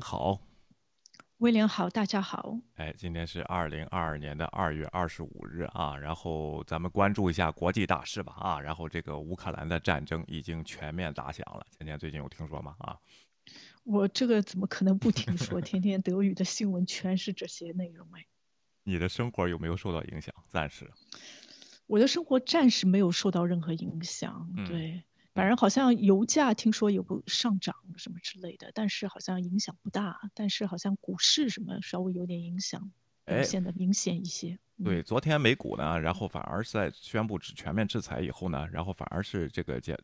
芊好，威廉好，大家好。哎，今天是二零二二年的二月二十五日啊，然后咱们关注一下国际大事吧啊，然后这个乌克兰的战争已经全面打响了，今天最近有听说吗？啊，我这个怎么可能不听说？天天德语的新闻全是这些内容哎。你的生活有没有受到影响？暂时，我的生活暂时没有受到任何影响。对，反正好像油价听说有个上涨什么之类的，但是好像影响不大。但是好像股市什么稍微有点影响，显得明显一些。对，昨天美股呢，然后反而是在宣布全面制裁以后呢，然后反而是这个减。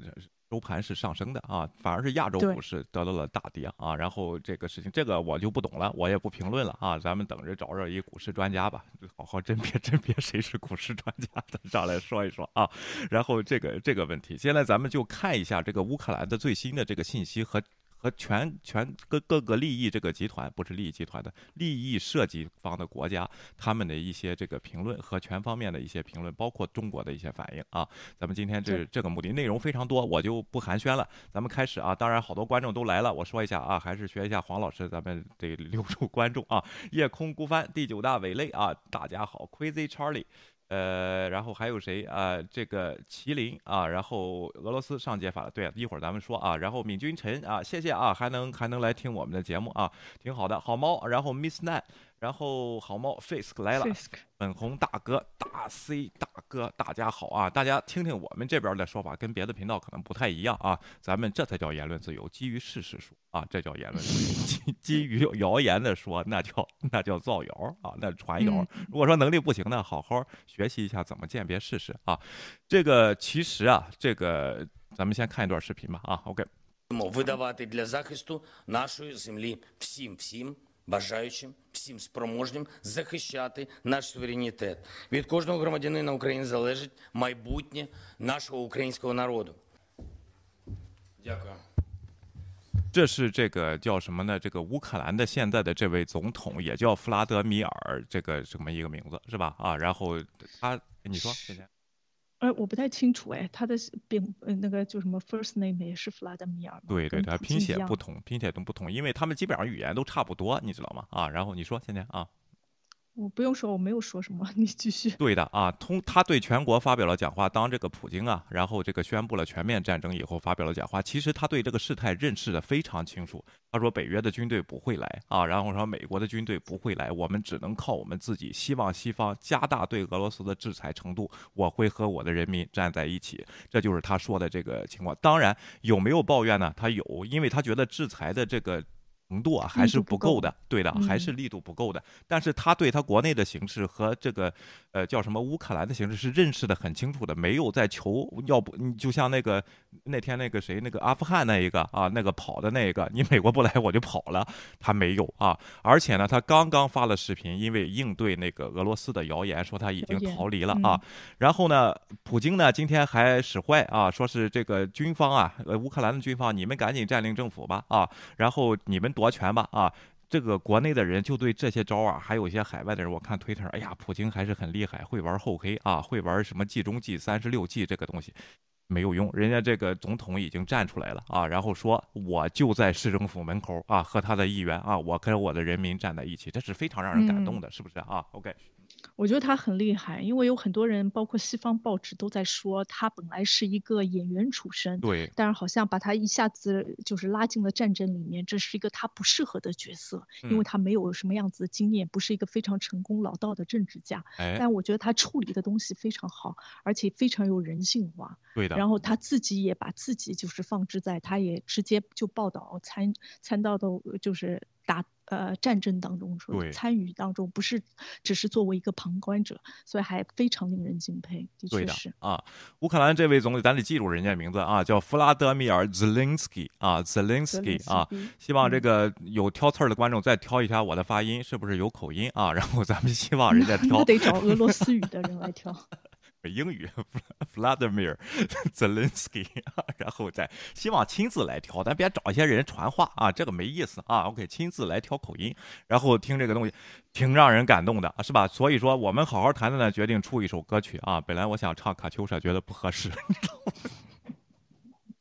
收盘是上升的啊，反而是亚洲股市得到了大跌啊。然后这个事情，这个我就不懂了，我也不评论了啊。咱们等着找找一股市专家吧，好好甄别甄别谁是股市专家的上来说一说啊。然后这个这个问题，现在咱们就看一下这个乌克兰的最新的这个信息和。和全全各各个利益这个集团不是利益集团的利益涉及方的国家，他们的一些这个评论和全方面的一些评论，包括中国的一些反应啊。咱们今天这这个目的内容非常多，我就不寒暄了。咱们开始啊，当然好多观众都来了，我说一下啊，还是学一下黄老师，咱们得留住观众啊。夜空孤帆第九大伪类啊，大家好，Crazy Charlie。呃，然后还有谁啊？这个麒麟啊，然后俄罗斯上届法了，对，一会儿咱们说啊。然后闵君臣啊，谢谢啊，还能还能来听我们的节目啊，挺好的。好猫，然后 Miss Nan。然后好猫 Fisk 来了，粉红大哥大 C 大哥，大家好啊！大家听听我们这边的说法，跟别的频道可能不太一样啊。咱们这才叫言论自由，基于事实说啊，这叫言论自由。基 基于谣言的说，那叫那叫造谣啊，那传谣。如果说能力不行呢，好好学习一下怎么鉴别事实啊。这个其实啊，这个咱们先看一段视频吧啊。OK。бажаючим всім спроможним захищати наш суверенітет. Від кожного громадянина України залежить майбутнє нашого українського народу. Дякую. 这是这个叫什么呢？这个乌克兰的现在的这位总统也叫弗拉德米尔，这个这么一个名字是吧？啊，然后他，你说，谢谢。 呃，我不太清楚哎，他的并呃那个就什么 first name 也是弗拉德米尔对对，对拼写不同，拼写都不同，因为他们基本上语言都差不多，你知道吗？啊，然后你说现在啊。我不用说，我没有说什么，你继续。对的啊，通他对全国发表了讲话。当这个普京啊，然后这个宣布了全面战争以后，发表了讲话。其实他对这个事态认识的非常清楚。他说北约的军队不会来啊，然后说美国的军队不会来，我们只能靠我们自己。希望西方加大对俄罗斯的制裁程度，我会和我的人民站在一起。这就是他说的这个情况。当然有没有抱怨呢？他有，因为他觉得制裁的这个。程度啊还是不够的，对的，还是力度不够的。但是他对他国内的形势和这个，呃，叫什么乌克兰的形势是认识的很清楚的，没有在求要不，你就像那个那天那个谁，那个阿富汗那一个啊，那个跑的那一个，你美国不来我就跑了，他没有啊。而且呢，他刚刚发了视频，因为应对那个俄罗斯的谣言，说他已经逃离了啊。然后呢，普京呢今天还使坏啊，说是这个军方啊，呃，乌克兰的军方，你们赶紧占领政府吧啊，然后你们。夺权吧啊！这个国内的人就对这些招啊，还有一些海外的人，我看推特，哎呀，普京还是很厉害，会玩后黑啊，会玩什么计中计、三十六计这个东西没有用，人家这个总统已经站出来了啊，然后说我就在市政府门口啊，和他的议员啊，我跟我的人民站在一起，这是非常让人感动的，是不是啊？OK。我觉得他很厉害，因为有很多人，包括西方报纸都在说他本来是一个演员出身，对，但是好像把他一下子就是拉进了战争里面，这是一个他不适合的角色，因为他没有什么样子的经验，不是一个非常成功老道的政治家。哎，但我觉得他处理的东西非常好，而且非常有人性化。对的。然后他自己也把自己就是放置在，他也直接就报道参参到的，就是打。呃，战争当中说参与当中，不是只是作为一个旁观者，所以还非常令人敬佩。的确是啊，乌克兰这位总理，咱得记住人家名字啊，叫弗拉德米尔·泽林斯基啊，泽林斯基啊。希望这个有挑刺儿的观众再挑一下我的发音是不是有口音啊？然后咱们希望人家挑，得找俄罗斯语的人来挑。英语，Vladimir Zelensky，然后再希望亲自来挑，咱别找一些人传话啊，这个没意思啊。OK，亲自来挑口音，然后听这个东西，挺让人感动的，是吧？所以说，我们好好谈谈呢，决定出一首歌曲啊。本来我想唱卡秋莎，觉得不合适。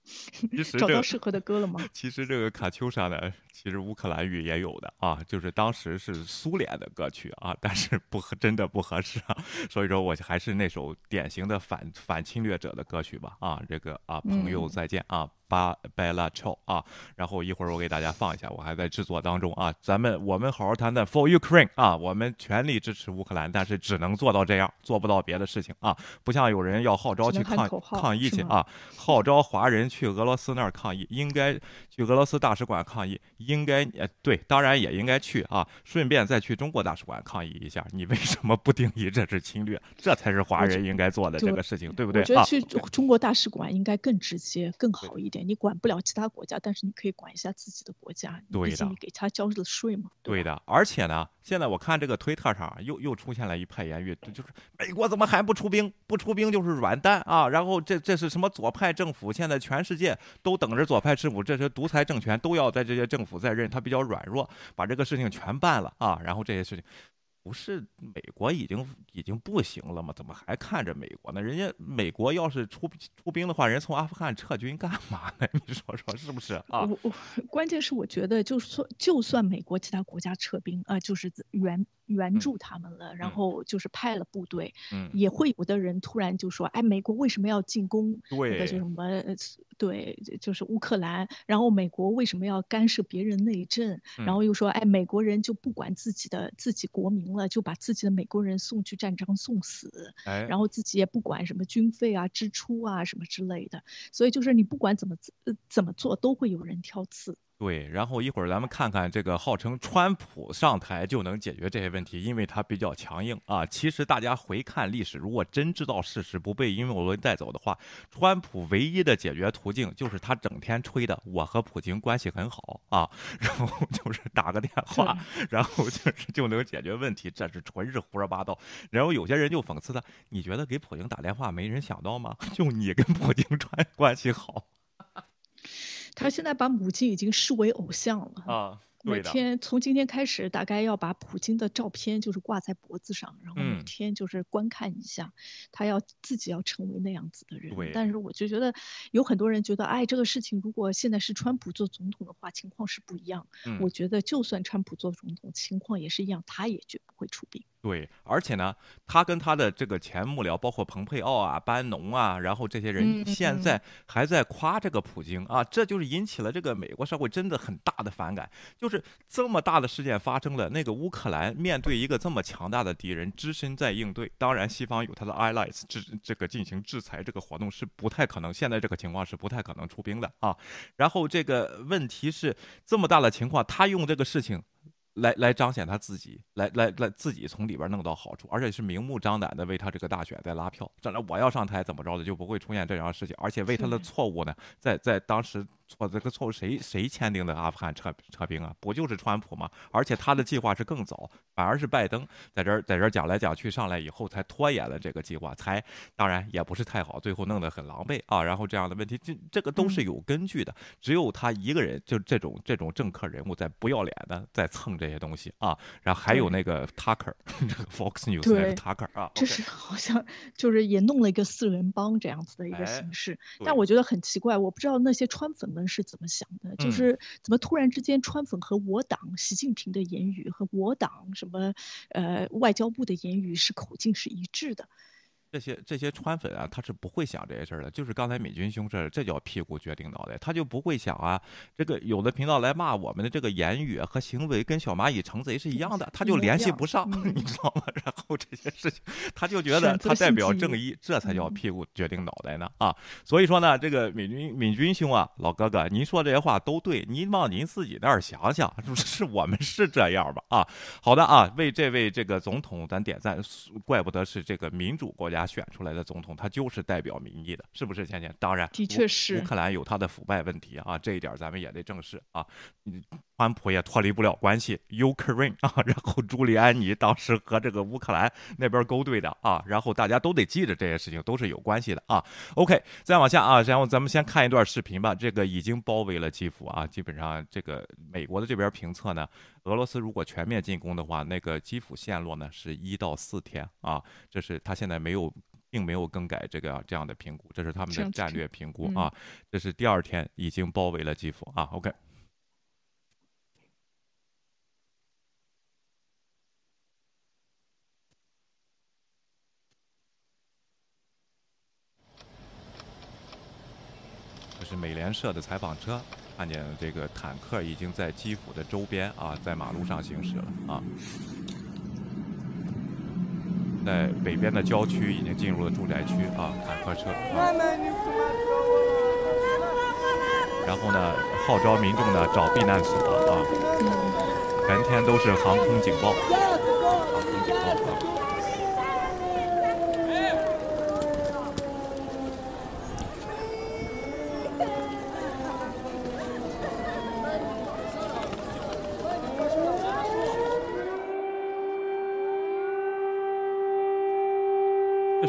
找到适合的歌了吗？其实这个卡秋莎呢，其实乌克兰语也有的啊，就是当时是苏联的歌曲啊，但是不合，真的不合适啊。所以说我还是那首典型的反反侵略者的歌曲吧啊，这个啊，朋友再见啊。巴贝拉丘啊，然后一会儿我给大家放一下，我还在制作当中啊。咱们我们好好谈谈 For Ukraine 啊，我们全力支持乌克兰，但是只能做到这样，做不到别的事情啊。不像有人要号召去抗抗议去啊，号召华人去俄罗斯那儿抗议，应该去俄罗斯大使馆抗议，应该呃对，当然也应该去啊，顺便再去中国大使馆抗议一下。你为什么不定义这是侵略？这才是华人应该做的这个事情，对不对？我觉得去中国大使馆应该更直接、更好一点。你管不了其他国家，但是你可以管一下自己的国家，毕竟你给他交的税嘛。对的，而且呢，现在我看这个推特上又又出现了一派言语，就是美国怎么还不出兵？不出兵就是软蛋啊！然后这这是什么左派政府？现在全世界都等着左派政府，这些独裁政权都要在这些政府在任，他比较软弱，把这个事情全办了啊！然后这些事情。不是美国已经已经不行了吗？怎么还看着美国呢？人家美国要是出出兵的话，人从阿富汗撤军干嘛呢？你说说是不是啊？我我关键是我觉得，就算就算美国其他国家撤兵啊，就是原援助他们了，然后就是派了部队，嗯，也会有的人突然就说，哎，美国为什么要进攻？对，那个什么？对，就是乌克兰。然后美国为什么要干涉别人内政？然后又说，哎，美国人就不管自己的自己国民了，就把自己的美国人送去战场送死。哎，然后自己也不管什么军费啊、支出啊什么之类的。所以就是你不管怎么怎么做，都会有人挑刺。对，然后一会儿咱们看看这个号称川普上台就能解决这些问题，因为他比较强硬啊。其实大家回看历史，如果真知道事实，不被阴谋论带走的话，川普唯一的解决途径就是他整天吹的我和普京关系很好啊，然后 就是打个电话，然后就是就能解决问题，这是纯是胡说八道。然后有些人就讽刺他，你觉得给普京打电话没人想到吗？就你跟普京川关系好。他现在把母亲已经视为偶像了啊！每天从今天开始，大概要把普京的照片就是挂在脖子上，然后每天就是观看一下，他要自己要成为那样子的人。但是我就觉得有很多人觉得，哎，这个事情如果现在是川普做总统的话，情况是不一样。我觉得就算川普做总统，情况也是一样，他也绝不会出兵。对，而且呢，他跟他的这个前幕僚，包括蓬佩奥啊、班农啊，然后这些人现在还在夸这个普京啊，这就是引起了这个美国社会真的很大的反感。就是这么大的事件发生了，那个乌克兰面对一个这么强大的敌人，只身在应对。当然，西方有他的 allies 制这个进行制裁这个活动是不太可能，现在这个情况是不太可能出兵的啊。然后这个问题是这么大的情况，他用这个事情。来来彰显他自己，来来来自己从里边弄到好处，而且是明目张胆的为他这个大选在拉票。将来我要上台怎么着的，就不会出现这样的事情。而且为他的错误呢，在在当时。错这个错误谁谁签订的阿富汗撤撤兵啊？不就是川普吗？而且他的计划是更早，反而是拜登在这儿在这儿讲来讲去上来以后才拖延了这个计划，才当然也不是太好，最后弄得很狼狈啊。然后这样的问题，这这个都是有根据的。只有他一个人，就这种这种政客人物在不要脸的在蹭这些东西啊。然后还有那个 Tucker，这个 Fox News 那个 Tucker 啊，这是好像就是也弄了一个四人帮这样子的一个形式。但我觉得很奇怪，我不知道那些川粉。们是怎么想的？就是怎么突然之间，川粉和我党习近平的言语和我党什么呃外交部的言语是口径是一致的。这些这些川粉啊，他是不会想这些事儿的。就是刚才美军兄这这叫屁股决定脑袋，他就不会想啊。这个有的频道来骂我们的这个言语和行为跟小蚂蚁成贼是一样的，他就联系不上，你知道吗？然后这些事情，他就觉得他代表正义，这才叫屁股决定脑袋呢啊！所以说呢，这个美军美军兄啊，老哥哥，您说这些话都对，您往您自己那儿想想，是我们是这样吧？啊，好的啊，为这位这个总统咱点赞，怪不得是这个民主国家。选出来的总统，他就是代表民意的，是不是？倩倩，当然，的确是。乌克兰有他的腐败问题啊，这一点咱们也得正视啊。川普也脱离不了关系，Ukraine 啊，然后朱利安尼当时和这个乌克兰那边勾兑的啊，然后大家都得记着这些事情都是有关系的啊。OK，再往下啊，然后咱们先看一段视频吧。这个已经包围了基辅啊，基本上这个美国的这边评测呢，俄罗斯如果全面进攻的话，那个基辅陷落呢是一到四天啊，这是他现在没有。并没有更改这个这样的评估，这是他们的战略评估啊。这是第二天已经包围了基辅啊。OK。这是美联社的采访车，看见这个坦克已经在基辅的周边啊，在马路上行驶了啊。在北边的郊区已经进入了住宅区啊，坦克车啊。然后呢，号召民众呢找避难所啊，全天都是航空警报。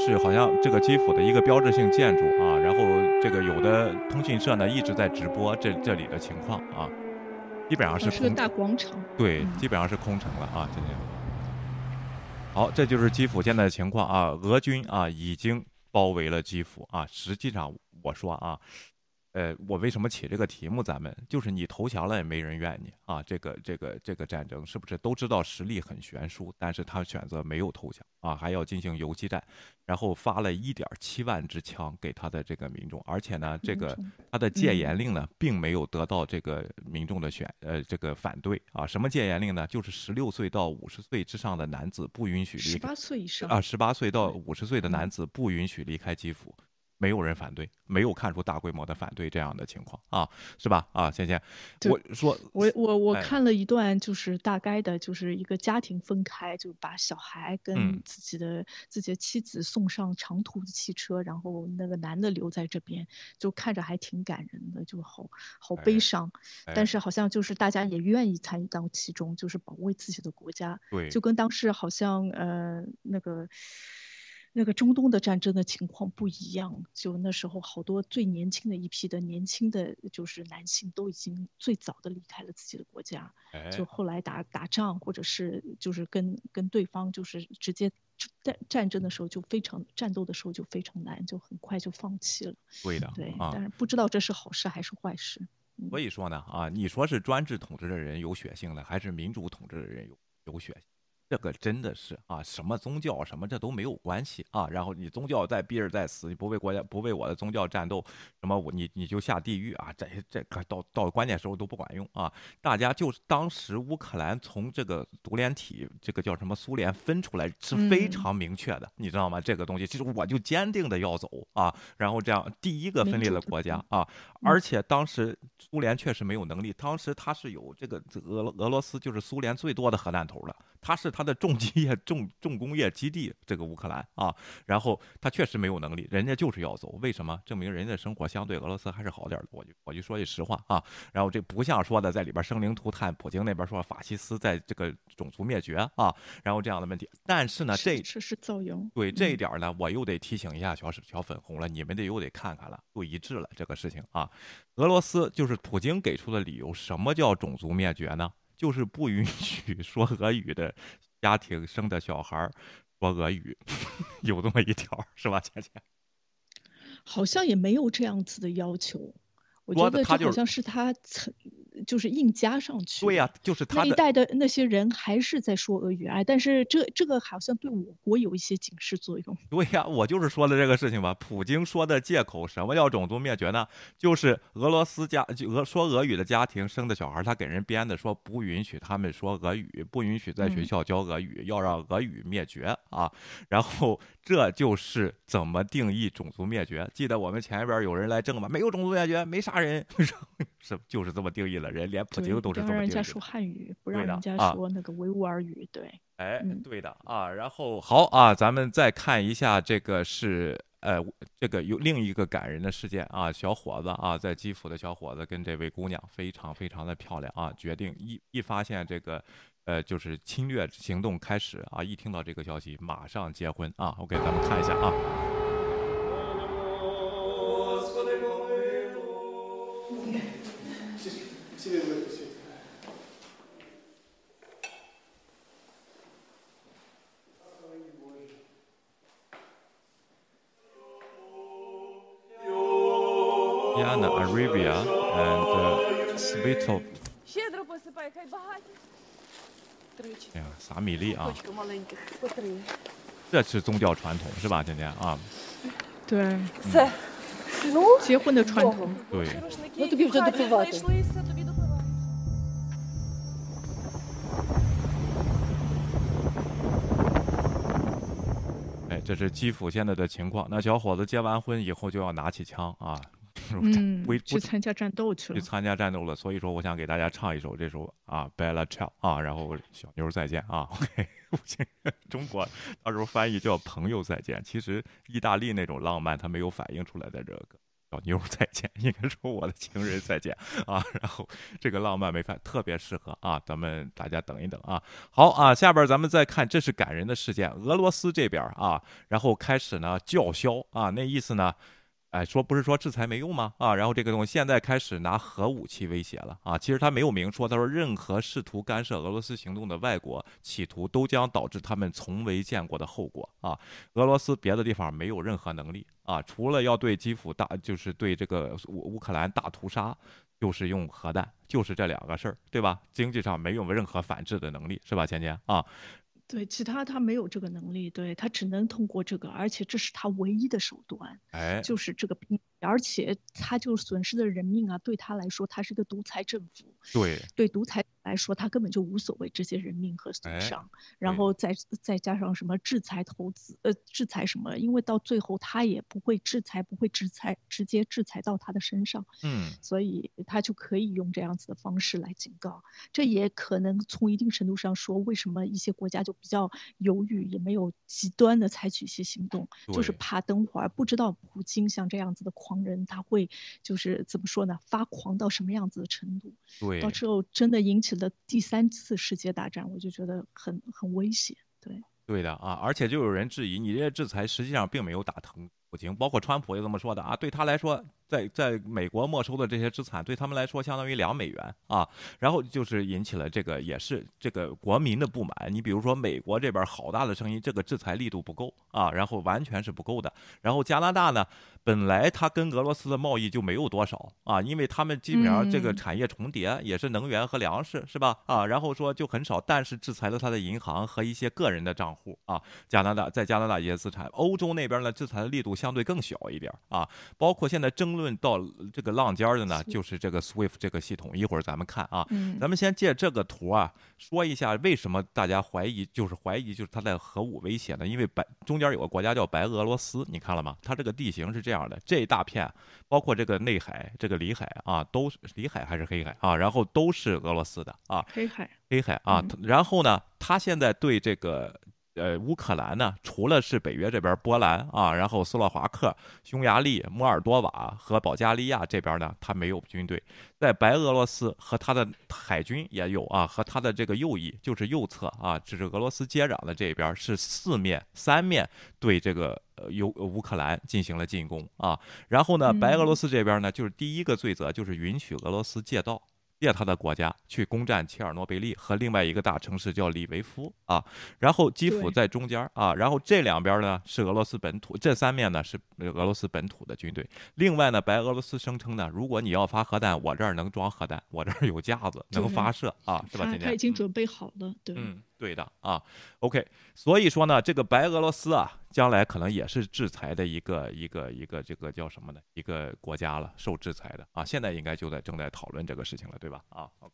是好像这个基辅的一个标志性建筑啊，然后这个有的通讯社呢一直在直播这这里的情况啊，基本上是是个大广场，对，基本上是空城了啊，今天。好，这就是基辅现在的情况啊，俄军啊已经包围了基辅啊，实际上我说啊。呃，我为什么起这个题目？咱们就是你投降了也没人怨你啊！这个这个这个战争是不是都知道实力很悬殊？但是他选择没有投降啊，还要进行游击战，然后发了一点七万支枪给他的这个民众，而且呢，这个他的戒严令呢，并没有得到这个民众的选呃这个反对啊。什么戒严令呢？就是十六岁到五十岁之上的男子不允许离十八岁以上啊，十八岁到五十岁的男子不允许离开基辅。没有人反对，没有看出大规模的反对这样的情况啊，是吧？啊，倩倩，我说，我我我看了一段，就是大概的，就是一个家庭分开，就把小孩跟自己的自己的妻子送上长途的汽车，然后那个男的留在这边，就看着还挺感人的，就好好悲伤，但是好像就是大家也愿意参与到其中，就是保卫自己的国家，对，就跟当时好像呃那个。那个中东的战争的情况不一样，就那时候好多最年轻的一批的年轻的就是男性都已经最早的离开了自己的国家，就后来打打仗或者是就是跟跟对方就是直接战战争的时候就非常战斗的时候就非常难，就很快就放弃了。对的，对，但是不知道这是好事还是坏事。所以说呢，啊，你说是专制统治的人有血性的，还是民主统治的人有有血性？这个真的是啊，什么宗教什么这都没有关系啊。然后你宗教再逼着再死，你不为国家不为我的宗教战斗，什么我你你就下地狱啊！这这个到到关键时候都不管用啊。大家就是当时乌克兰从这个独联体这个叫什么苏联分出来是非常明确的，你知道吗？这个东西其实我就坚定的要走啊。然后这样第一个分裂了国家啊，而且当时苏联确实没有能力，当时他是有这个俄俄罗斯就是苏联最多的核弹头的，他是。它的重机业 重重工业基地，这个乌克兰啊，然后他确实没有能力，人家就是要走，为什么？证明人家的生活相对俄罗斯还是好点的。我就我就说句实话啊，然后这不像说的在里边生灵涂炭，普京那边说法西斯在这个种族灭绝啊，然后这样的问题。但是呢，这这是造谣。对这一点呢，我又得提醒一下小小粉红了，你们得又得看看了，不一致了这个事情啊。俄罗斯就是普京给出的理由，什么叫种族灭绝呢？就是不允许 说俄语的。家庭生的小孩说俄语，有这么一条是吧，倩倩？好像也没有这样子的要求，我觉得这好像是他曾。就是硬加上去。对呀，就是他那一代的那些人还是在说俄语哎，但是这这个好像对我国有一些警示作用。对呀，我就是说的这个事情吧。普京说的借口，什么叫种族灭绝呢？就是俄罗斯家俄说俄语的家庭生的小孩，他给人编的，说不允许他们说俄语，不允许在学校教俄语，要让俄语灭绝啊。然后这就是怎么定义种族灭绝？记得我们前边有人来证吗？没有种族灭绝，没杀人，是就是这么定义的。人连普京都是这么让人家说汉语，不让人家说那个维吾尔语。对，哎，对的啊。然后好啊，咱们再看一下这个是呃，这个有另一个感人的事件啊。小伙子啊，在基辅的小伙子跟这位姑娘非常非常的漂亮啊。决定一一发现这个呃，就是侵略行动开始啊，一听到这个消息马上结婚啊。OK，咱们看一下啊。Yana Arabia and Svitol. 哎呀，撒米粒啊！这是宗教传统是吧？今天啊。对。结婚的传统。对。这是基辅现在的情况。那小伙子结完婚以后就要拿起枪啊，嗯去参加战斗去了。去参加战斗了。所以说，我想给大家唱一首这首啊《Bella Ciao》啊，然后小妞再见啊。OK，中国到时候翻译叫朋友再见。其实意大利那种浪漫，它没有反映出来的这个。小妞再见，应该说我的情人再见啊，然后这个浪漫没法特别适合啊，咱们大家等一等啊。好啊，下边咱们再看，这是感人的事件，俄罗斯这边啊，然后开始呢叫嚣啊，那意思呢，哎，说不是说制裁没用吗？啊，然后这个东西现在开始拿核武器威胁了啊。其实他没有明说，他说任何试图干涉俄罗斯行动的外国企图都将导致他们从未见过的后果啊。俄罗斯别的地方没有任何能力啊，除了要对基辅大，就是对这个乌乌克兰大屠杀，就是用核弹，就是这两个事儿，对吧？经济上没有任何反制的能力，是吧，芊芊啊？对，其他他没有这个能力，对他只能通过这个，而且这是他唯一的手段，哎，就是这个兵，而且他就损失的人命啊，对他来说，他是个独裁政府，对，对独裁来说，他根本就无所谓这些人命和损哎伤，然后再再加上什么制裁投资，呃，制裁什么，因为到最后他也不会制裁，不会制裁，直接制裁到他的身上，嗯，所以他就可以用这样子的方式来警告。这也可能从一定程度上说，为什么一些国家就比较犹豫，也没有极端的采取一些行动，就是怕等会儿不知道普京像这样子的狂人，他会就是怎么说呢，发狂到什么样子的程度，对。到，时候真的引起的第三次世界大战，我就觉得很很危险。对，对的啊，而且就有人质疑，你这些制裁实际上并没有打疼普京，包括川普也这么说的啊，对他来说，在在美国没收的这些资产，对他们来说相当于两美元啊，然后就是引起了这个也是这个国民的不满。你比如说美国这边好大的声音，这个制裁力度不够啊，然后完全是不够的。然后加拿大呢，本来它跟俄罗斯的贸易就没有多少啊，因为他们基本上这个嗯产业重叠，也是能源和粮食是吧？啊，然后说就很少，但是制裁了他的银行和一些个人的账户啊。加拿大在加拿大一些资产，欧洲那边呢制裁的力度相对更小一点啊。包括现在争论到这个浪尖儿的呢，就是这个 SWIFT 这个系统，一会儿咱们看啊。嗯咱们先借这个图啊，说一下为什么大家怀疑，就是怀疑就是它在核武威胁呢？因为白中间有个国家叫白俄罗斯，你看了吗？它这个地形是这样的，这一大片，包括这个内海、这个里海啊，都是里海还是黑海啊，然后都是俄罗斯的啊。黑海，黑海啊，然后呢，它现在对这个呃乌克兰呢，除了是北约这边波兰啊，然后斯洛伐克、匈牙利、摩尔多瓦和保加利亚这边呢，他没有军队，在白俄罗斯和他的海军也有啊，和他的这个右翼就是右侧啊，就是俄罗斯接壤的这边是四面三面对这个呃乌乌克兰进行了进攻啊，然后呢，白俄罗斯这边呢，就是第一个罪责就是允许俄罗斯借道。借他的国家去攻占切尔诺贝利和另外一个大城市叫里维夫啊，然后基辅在中间啊，然后这两边呢是俄罗斯本土，这三面呢是俄罗斯本土的军队。另外呢，白俄罗斯声称呢，如果你要发核弹，我这儿能装核弹，我这儿有架子能发射啊，是吧？他今天他已经准备好了，对。嗯，对的啊。OK，所以说呢，这个白俄罗斯啊，将来可能也是制裁的一个一个一个这个叫什么呢？一个国家了，受制裁的啊。现在应该就在正在讨论这个事情了，对吧？啊，OK，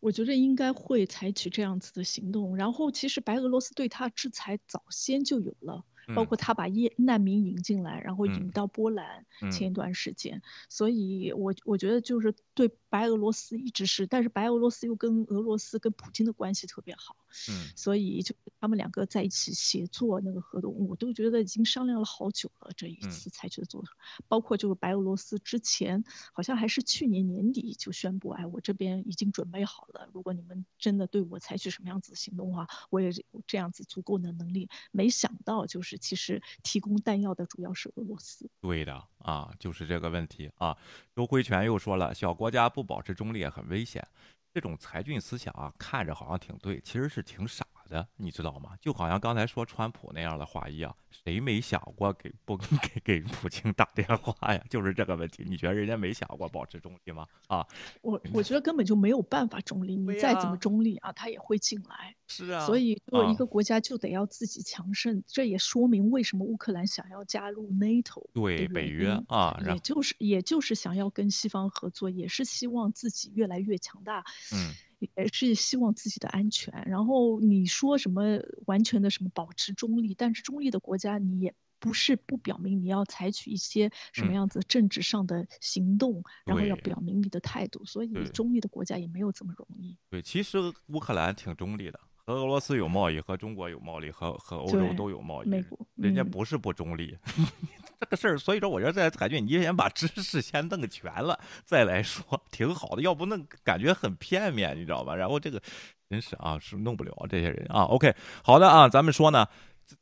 我觉得应该会采取这样子的行动。然后，其实白俄罗斯对他制裁早先就有了，包嗯括他把业难民引进来，然后嗯引到波兰嗯前一段时间。所以我我觉得就是对白俄罗斯一直是，但是白俄罗斯又跟俄罗斯跟普京的关系特别好，嗯所以就他们两个在一起协作那个合同，我都觉得已经商量了好久了。这一嗯次采取的做法，包括就是白俄罗斯之前好像还是去年年底就宣布，哎，我这边已经准备好了，如果你们真的对我采取什么样子的行动的话，我也有这样子足够的能力。没想到就是其实提供弹药的主要是俄罗斯。对的啊，就是这个问题啊。周辉全又说了，小国家不保持中立很危险。这种才俊思想啊，看着好像挺对，其实是挺傻的。你知道吗？就好像刚才说川普那样的话一样，谁没想过给不 给给普京打电话呀？就是这个问题，你觉得人家没想过保持中立吗？啊，我我觉得根本就没有办法中立，你再怎么中立啊，他也会进来。是啊，所以作为一个国家就得要自己强盛，这也说明为什么乌克兰想要加入 NATO 对北约啊，也就是也就是想要跟西方合作，也是希望自己越来越强大。嗯。也是希望自己的安全。然后你说什么完全的什么保持中立，但是中立的国家你也不是不表明你要采取一些什么样子政治上的行动，然后要表明你的态度。所以中立的国家也没有这么容易。对，其实乌克兰挺中立的，和俄罗斯有贸易，和中国有贸易，和和欧洲都有贸易。美国人家不是不中立。这个事儿，所以说我觉得在海军，你先把知识先弄全了再来说，挺好的。要不弄感觉很片面，你知道吧？然后这个真是啊，是弄不了这些人啊。OK，好的啊，咱们说呢，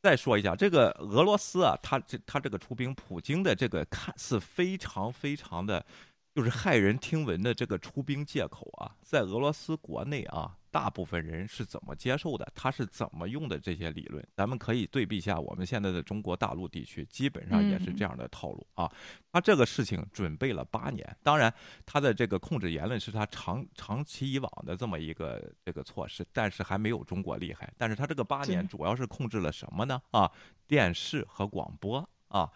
再说一下这个俄罗斯啊，他这他这个出兵，普京的这个看似非常非常的，就是骇人听闻的这个出兵借口啊，在俄罗斯国内啊。大部分人是怎么接受的？他是怎么用的这些理论？咱们可以对比一下我们现在的中国大陆地区，基本上也是这样的套路啊。他这个事情准备了八年，当然他的这个控制言论是他长长期以往的这么一个这个措施，但是还没有中国厉害。但是他这个八年主要是控制了什么呢？啊，电视和广播啊，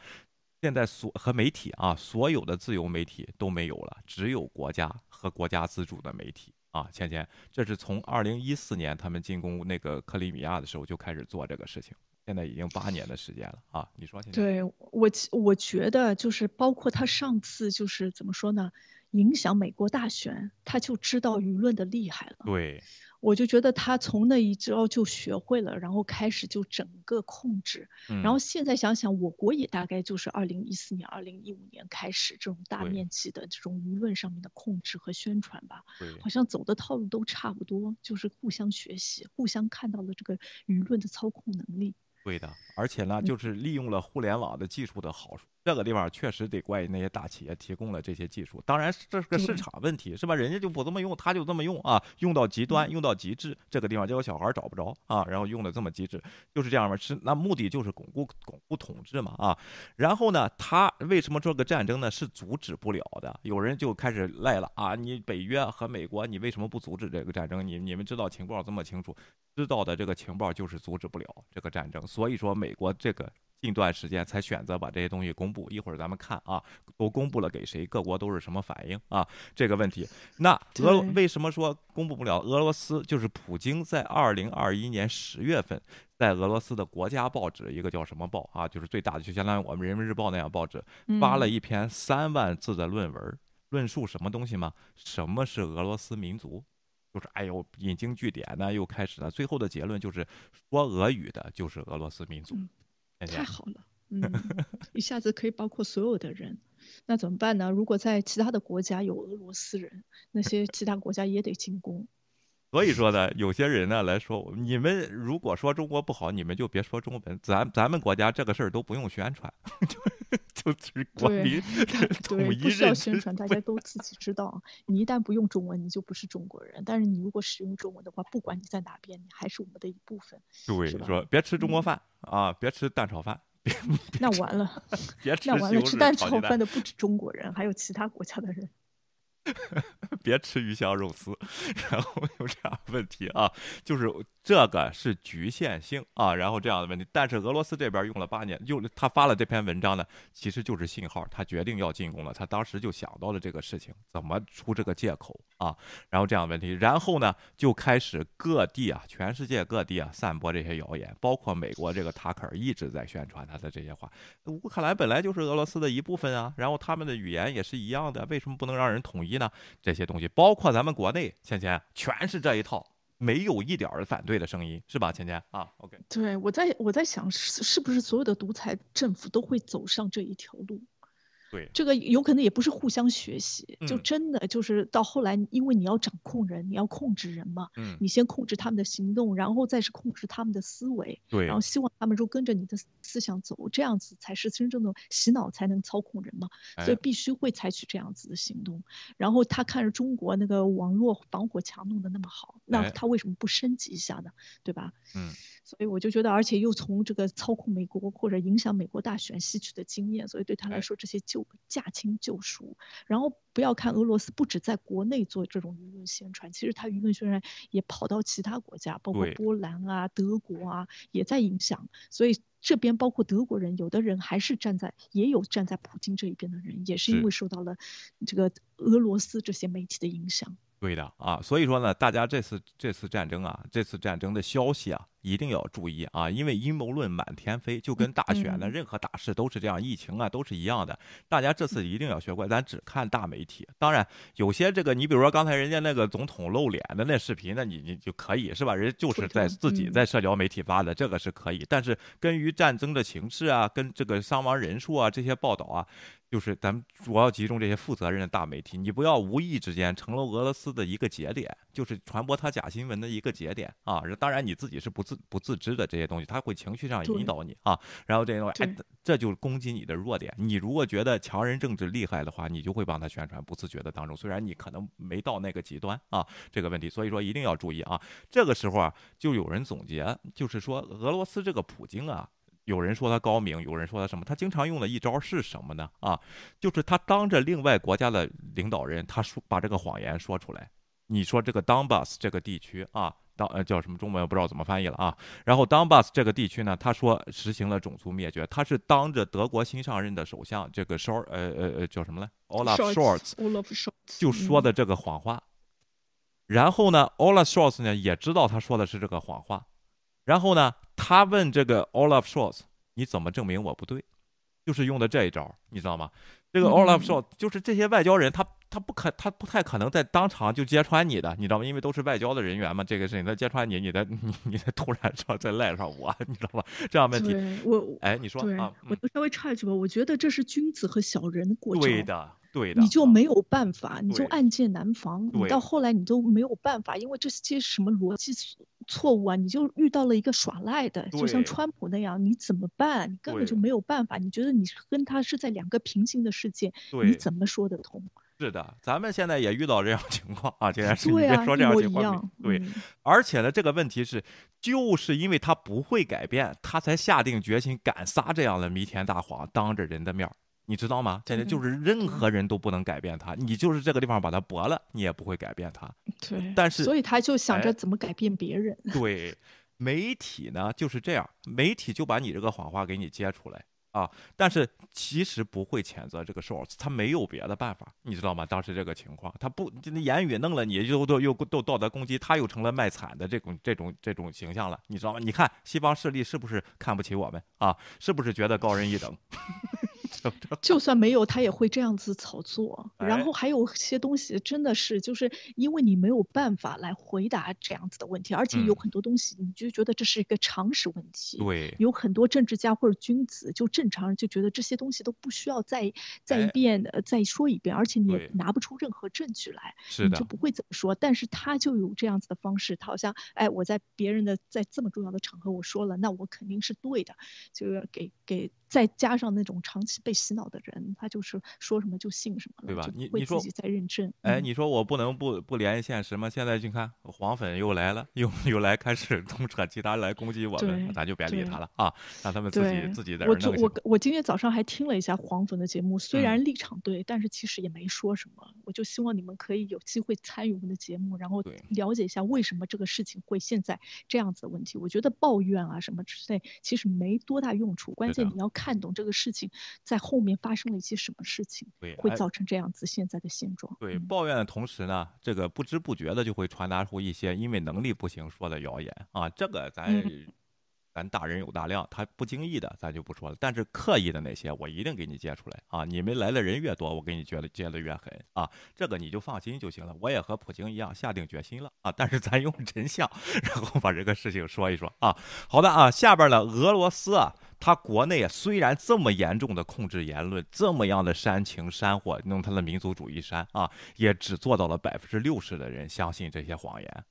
现在所和媒体啊，所有的自由媒体都没有了，只有国家和国家资助的媒体。啊，倩倩，这是从二零一四年他们进攻那个克里米亚的时候就开始做这个事情，现在已经八年的时间了啊。你说，对我，我觉得就是包括他上次就是怎么说呢，影响美国大选，他就知道舆论的厉害了。对。我就觉得他从那一招就学会了，然后开始就整个控制，然后现在想想，我国也大概就是二零一四年、二零一五年开始这种大面积的这种舆论上面的控制和宣传吧，好像走的套路都差不多，就是互相学习，互相看到了这个舆论的操控能力。对的，而且呢，就是利用了互联网的技术的好处。这个地方确实得怪那些大企业提供了这些技术，当然这是个市场问题，是吧？人家就不这么用，他就这么用啊，用到极端，用到极致。这个地方结果小孩找不着啊，然后用的这么极致，就是这样嘛。是那目的就是巩固巩固统治嘛啊。然后呢，他为什么这个战争呢是阻止不了的？有人就开始赖了啊，你北约和美国，你为什么不阻止这个战争？你你们知道情报这么清楚，知道的这个情报就是阻止不了这个战争。所以说美国这个。近段时间才选择把这些东西公布，一会儿咱们看啊，都公布了给谁？各国都是什么反应啊？这个问题，那俄为什么说公布不了？俄罗斯就是普京在二零二一年十月份，在俄罗斯的国家报纸，一个叫什么报啊？就是最大的，就相当于我们人民日报那样报纸，发了一篇三万字的论文，论述什么东西吗？什么是俄罗斯民族？就是哎呦，引经据典呢，又开始了。最后的结论就是说俄语的就是俄罗斯民族。太好了，嗯，一下子可以包括所有的人，那怎么办呢？如果在其他的国家有俄罗斯人，那些其他国家也得进攻。所以说呢，有些人呢来说，你们如果说中国不好，你们就别说中文，咱咱们国家这个事儿都不用宣传，就就是国民 统一不需要宣传，大家都自己知道。你一旦不用中文，你就不是中国人；但是你如果使用中文的话，不管你在哪边，你还是我们的一部分。对，说别吃中国饭啊，别吃蛋炒饭。那完了，别吃那完了，吃蛋炒饭的不止中国人，还有其他国家的人。别吃鱼香肉丝，然后有这样问题啊，就是这个是局限性啊，然后这样的问题。但是俄罗斯这边用了八年，就他发了这篇文章呢，其实就是信号，他决定要进攻了。他当时就想到了这个事情，怎么出这个借口啊？然后这样的问题，然后呢就开始各地啊，全世界各地啊散播这些谣言，包括美国这个塔克尔一直在宣传他的这些话。乌克兰本来就是俄罗斯的一部分啊，然后他们的语言也是一样的，为什么不能让人统一？呢？这些东西，包括咱们国内，芊芊全是这一套，没有一点儿反对的声音，是吧？芊芊啊，OK。对，我在我在想，是是不是所有的独裁政府都会走上这一条路？对，这个有可能也不是互相学习，就嗯真的就是到后来，因为你要掌控人，你要控制人嘛，嗯，你先控制他们的行动，然后再是控制他们的思维，对然后希望他们就跟着你的思想走，这样子才是真正的洗脑，才能操控人嘛。所以哎必须会采取这样子的行动。然后他看着中国那个网络防火墙弄得那么好，那哎他为什么不升级一下呢？对吧？嗯，所以我就觉得，而且又从这个操控美国或者影响美国大选吸取的经验，所以对他哎来说这些就驾轻就熟。然后不要看俄罗斯不止在国内做这种舆论宣传，其实他舆论宣传也跑到其他国家，包括波兰啊、德国啊，也在影响。所以这边包括德国人，有的人还是站在，也有站在普京这一边的人，也是因为受到了这个俄罗斯这些媒体的影响。对的啊，所以说呢，大家这次这次战争啊，这次战争的消息啊，一定要注意啊，因为阴谋论满天飞，就跟大选呢，嗯任何大事都是这样，疫情啊都是一样的。大家这次一定要学乖，咱只看大媒体。当然，有些这个，你比如说刚才人家那个总统露脸的那视频，那你你就可以是吧？人家就是在自己嗯在社交媒体发的，这个是可以。但是根于战争的形势啊，跟这个伤亡人数啊这些报道啊，就是咱们主要集中这些负责任的大媒体，你不要无意之间成了俄罗斯的一个节点，就是传播他假新闻的一个节点啊。当然你自己是不自不自知的这些东西，他会情绪上引导你啊。然后这些东西，哎，这就是攻击你的弱点。你如果觉得强人政治厉害的话，你就会帮他宣传，不自觉的当中，虽然你可能没到那个极端啊，这个问题，所以说一定要注意啊。这个时候啊，就有人总结，就是说俄罗斯这个普京啊。有人说他高明，有人说他什么？他经常用的一招是什么呢？啊，就是他当着另外国家的领导人，他说把这个谎言说出来。你说这个 Donbas 这个地区啊，当呃叫什么中文我不知道怎么翻译了啊。然后 Donbas 这个地区呢，他说实行了种族灭绝，他是当着德国新上任的首相这个 Short 呃呃呃叫什么来 Olaf Scholz Olaf Scholz 就说的这个谎话。然后呢，Olaf Scholz 呢也知道他说的是这个谎话，然后呢，他问这个 Olaf Scholz，你怎么证明我不对？就是用的这一招，你知道吗？这个 Olaf 嗯 Scholz 就是这些外交人，他他不可他不太可能在当场就揭穿你的，你知道吗？因为都是外交的人员嘛，这个事情他揭穿你，你再你你再突然说再赖上我，你知道吧？这样问题，对我，哎，你说啊，嗯我就稍微插一句吧，我觉得这是君子和小人的过招。对的，对的，你就啊没有办法，你就暗箭难防。你对到后来你都没有办法，因为这些什么逻辑错错误啊，你就遇到了一个耍赖的，就像川普那样，你怎么办？你根本就没有办法。你觉得你跟他是在两个平行的世界，你怎么说得通？是的，咱们现在也遇到这样情况啊，这件事你别说这样情况对，嗯而且呢，这个问题是，就是因为他不会改变，他才下定决心敢撒这样的弥天大谎，当着人的面儿，你知道吗？现在就是任何人都不能改变他，你就是这个地方把他驳了，你也不会改变他。对，但是所以他就想哎着怎么改变别人。对，媒体呢就是这样，媒体就把你这个谎话给你揭出来啊，但是其实不会谴责这个 source，他没有别的办法，你知道吗？当时这个情况，他不言语弄了你，又都又都道德攻击，他又成了卖惨的这种这种这种形象了，你知道吗？你看西方势力是不是看不起我们啊？是不是觉得高人一等？就算没有，他也会这样子炒作。然哎。后还有些东西真的是，就是因为你没有办法来回答这样子的问题，而且有嗯。很多东西你就觉得这是一个常识问题。对，有很多政治家或者君子，就正常人就觉得这些东西都不需要再再一哎。遍的再说一遍，而且你也拿不出任何证据来，是的你就，不会怎么说。但是他就有这样子的方式，他好像哎，我在别人的在这么重要的场合我说了，那我肯定是对的，就是给给再加上那种长期被洗脑的人，他就是说什么就信什么了，对吧你你自己在认真。哎，嗯你说我不能不不联系现实吗？现在你看黄粉又来了，又又来开始东扯其他来攻击我们，咱就别理他了啊，让他们自己，自己在这我我。我今天早上还听了一下黄粉的节目，虽嗯然立场对，但是其实也没说什么。我就希望你们可以有机会参与我们的节目，然后了解一下为什么这个事情会现在这样子的问题。我觉得抱怨啊什么之类，其实没多大用处，关键你要看懂这个事情在后面发生了一些什么事情，会造成这样子现在的现状。对，嗯抱怨的同时呢，这个不知不觉的就会传达出一些因为能力不行说的谣言啊，这个咱。嗯咱大人有大量，他不经意的咱就不说了，但是刻意的那些我一定给你揭出来啊！你们来的人越多，我给你揭的揭的越狠啊！这个你就放心就行了。我也和普京一样下定决心了啊！但是咱用真相，然后把这个事情说一说啊。好的啊，下边呢，俄罗斯啊他国内虽然这么严重的控制言论，这么样的煽情煽火，弄他的民族主义煽啊，也只做到了百分之六十的人相信这些谎言。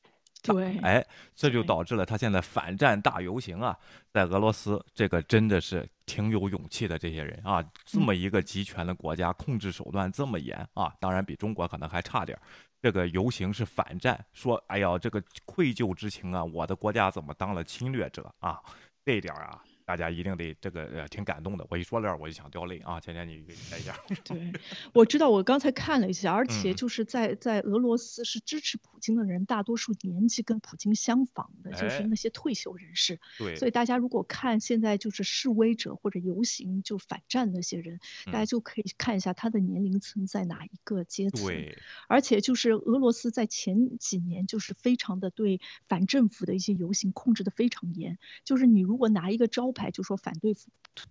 对，哎，这就导致了他现在反战大游行啊，在俄罗斯这个真的是挺有勇气的这些人啊，这么一个集权的国家，控制手段这么严啊，当然比中国可能还差点。这个游行是反战，说哎呀，这个愧疚之情啊，我的国家怎么当了侵略者啊？这一点啊。大家一定得这个呃挺感动的，我一说这儿我就想掉泪啊！倩倩你来一下。对，我知道，我刚才看了一下，而且就是在在俄罗斯是支持普京的人，大多数年纪跟普京相仿的，就是那些退休人士。对。所以大家如果看现在就是示威者或者游行就反战那些人，大家就可以看一下他的年龄层在哪一个阶层。对。而且就是俄罗斯在前几年就是非常的对反政府的一些游行控制的非常严，就是你如果拿一个招。牌就说反对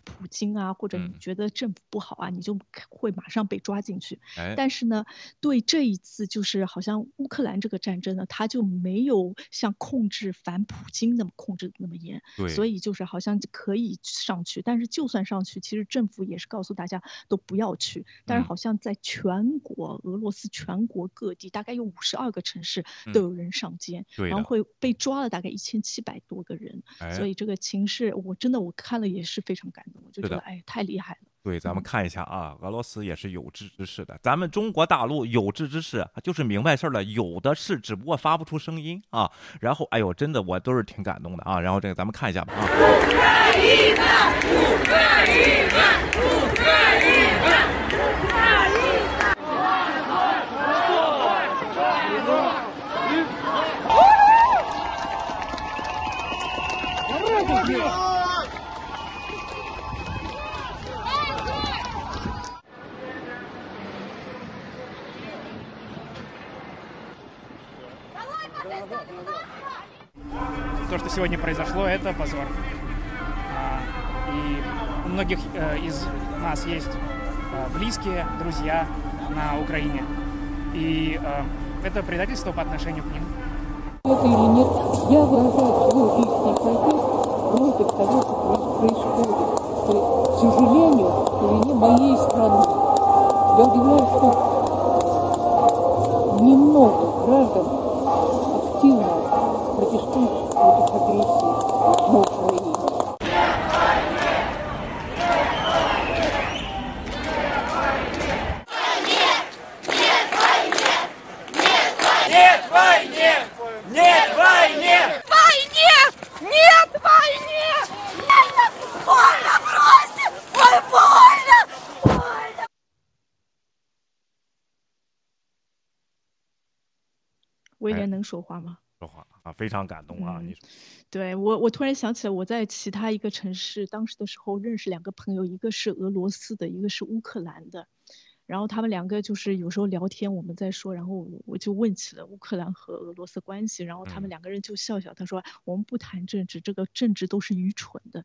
普京啊，或者你觉得政府不好啊，你就会马上被抓进去。但是呢，对这一次就是好像乌克兰这个战争呢，他就没有像控制反普京那么控制的那么严。所以就是好像可以上去，但是就算上去，其实政府也是告诉大家都不要去。但是好像在全国俄罗斯全国各地，大概有五十二个城市都有人上街，然后会被抓了大概一千七百多个人。所以这个情势，我真的。我看了也是非常感动，我就觉得哎，太厉害了。对，咱们看一下啊，俄罗斯也是有志之士的，咱们中国大陆有志之士就是明白事儿了，有的是，只不过发不出声音啊。然后，哎呦，真的我都是挺感动的啊。然后这个咱们看一下吧啊。Сегодня произошло, это позор. А, и у многих э, из нас есть э, близкие, друзья на Украине. И э, это предательство по отношению к ним. Это или нет, я выражаю свой личный протест против того, что происходит. К сожалению, вине моей страны. Я удивляюсь, что немного граждан 说话吗？说话啊，非常感动啊！你说，对我，我突然想起来，我在其他一个城市，当时的时候认识两个朋友，一个是俄罗斯的，一个是乌克兰的。然后他们两个就是有时候聊天，我们在说，然后我就问起了乌克兰和俄罗斯关系，然后他们两个人就笑笑，他说：“我们不谈政治，这个政治都是愚蠢的，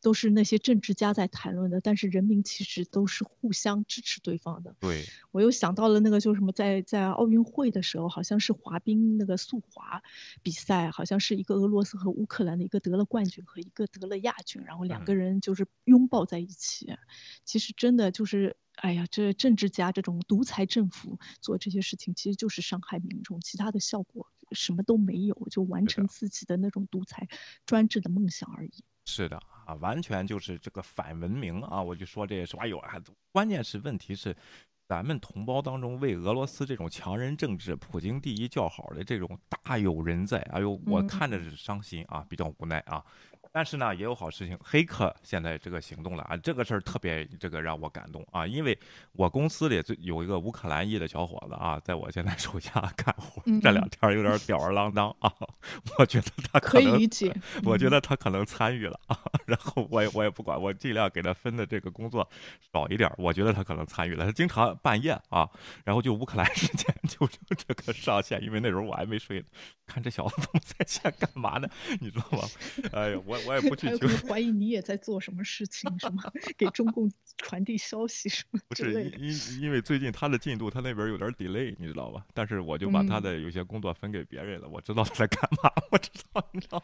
都是那些政治家在谈论的，但是人民其实都是互相支持对方的。”对，我又想到了那个就什么，在在奥运会的时候，好像是滑冰那个速滑比赛，好像是一个俄罗斯和乌克兰的一个得了冠军和一个得了亚军，然后两个人就是拥抱在一起。其实真的就是。哎呀，这政治家这种独裁政府做这些事情，其实就是伤害民众，其他的效果什么都没有，就完成自己的那种独裁专制的梦想而已。是的啊，完全就是这个反文明啊！我就说这说，哎呦，关键是问题是，咱们同胞当中为俄罗斯这种强人政治、普京第一叫好的这种大有人在。哎呦，我看着是伤心啊，比较无奈啊。但是呢，也有好事情。黑客现在这个行动了啊，这个事儿特别这个让我感动啊，因为我公司里最有一个乌克兰裔的小伙子啊，在我现在手下 干活，这两天有点吊儿郎当啊。我觉得他可以理解，我觉得他可能参与了啊。然后我也我也不管，我尽量给他分的这个工作少一点。我觉得他可能参与了，他经常半夜啊，然后就乌克兰时间就就这个上线，因为那时候我还没睡呢，看这小子 怎么在线干嘛呢？你知道吗？哎呀，我。我也不去求。怀疑你也在做什么事情，什么 给中共传递消息什么？不是因因因为最近他的进度，他那边有点 delay，你知道吧？但是我就把他的有些工作分给别人了。我知道他在干嘛，我知道，你知道。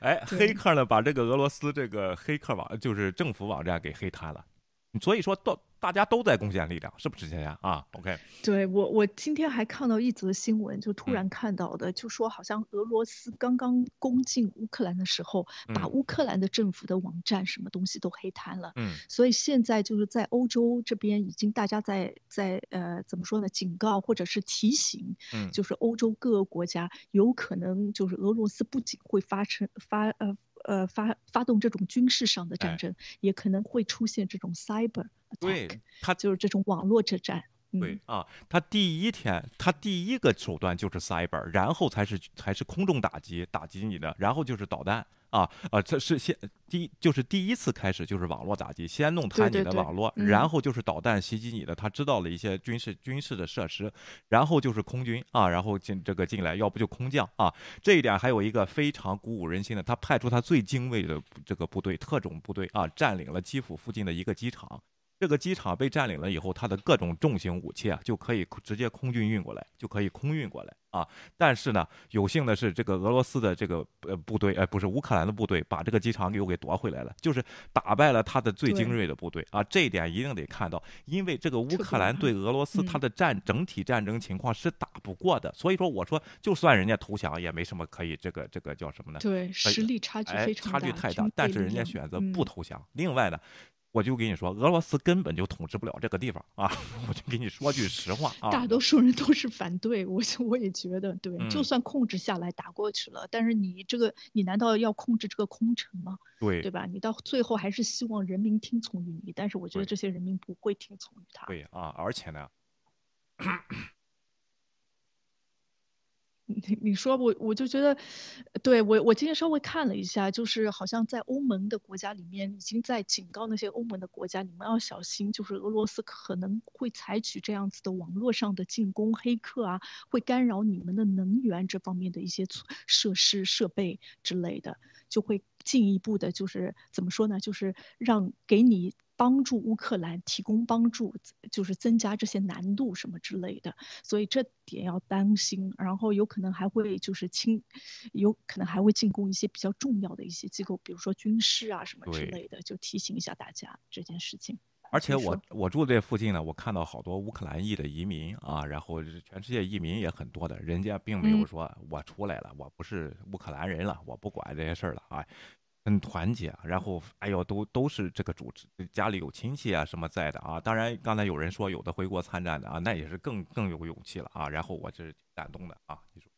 哎，黑客呢，把这个俄罗斯这个黑客网，就是政府网站给黑塌了。所以说到。大家都在贡献力量，是不是这样啊？OK，对我，我今天还看到一则新闻，就突然看到的，就说好像俄罗斯刚刚攻进乌克兰的时候，把乌克兰的政府的网站什么东西都黑瘫了。嗯，所以现在就是在欧洲这边，已经大家在在呃怎么说呢？警告或者是提醒，嗯，就是欧洲各个国家有可能就是俄罗斯不仅会发生发呃。呃，发发动这种军事上的战争，也可能会出现这种 cyber，对，它就是这种网络之战。对啊，他第一天，他第一个手段就是 cyber，然后才是才是空中打击，打击你的，然后就是导弹啊啊，这是先第就是第一次开始就是网络打击，先弄瘫你的网络，然后就是导弹袭击你的，他知道了一些军事军事的设施，然后就是空军啊，然后进这个进来，要不就空降啊，这一点还有一个非常鼓舞人心的，他派出他最精锐的这个部队，特种部队啊，占领了基辅附近的一个机场。这个机场被占领了以后，它的各种重型武器啊，就可以直接空军运过来，就可以空运过来啊。但是呢，有幸的是，这个俄罗斯的这个呃部队，呃不是乌克兰的部队，把这个机场又给夺回来了，就是打败了他的最精锐的部队啊。这一点一定得看到，因为这个乌克兰对俄罗斯，它的战整体战争情况是打不过的。所以说，我说就算人家投降，也没什么可以这个这个叫什么呢？对，实力差距非常大，差距太大。但是人家选择不投降。另外呢。我就跟你说，俄罗斯根本就统治不了这个地方啊！我就跟你说句实话啊。大多数人都是反对，我我也觉得对。就算控制下来打过去了，但是你这个，你难道要控制这个空城吗？对，对吧？你到最后还是希望人民听从于你，但是我觉得这些人民不会听从于他。对啊，而且呢。你你说我我就觉得，对我我今天稍微看了一下，就是好像在欧盟的国家里面，已经在警告那些欧盟的国家，你们要小心，就是俄罗斯可能会采取这样子的网络上的进攻，黑客啊，会干扰你们的能源这方面的一些设施设备之类的，就会进一步的，就是怎么说呢，就是让给你。帮助乌克兰提供帮助，就是增加这些难度什么之类的，所以这点要担心。然后有可能还会就是侵，有可能还会进攻一些比较重要的一些机构，比如说军事啊什么之类的，就提醒一下大家这件事情。而且我我住这附近呢，我看到好多乌克兰裔的移民啊，然后全世界移民也很多的，人家并没有说我出来了，我不是乌克兰人了，我不管这些事儿了啊。很团结，然后哎呦，都都是这个组织，家里有亲戚啊什么在的啊。当然，刚才有人说有的回国参战的啊，那也是更更有勇气了啊。然后我这是感动的啊，你说。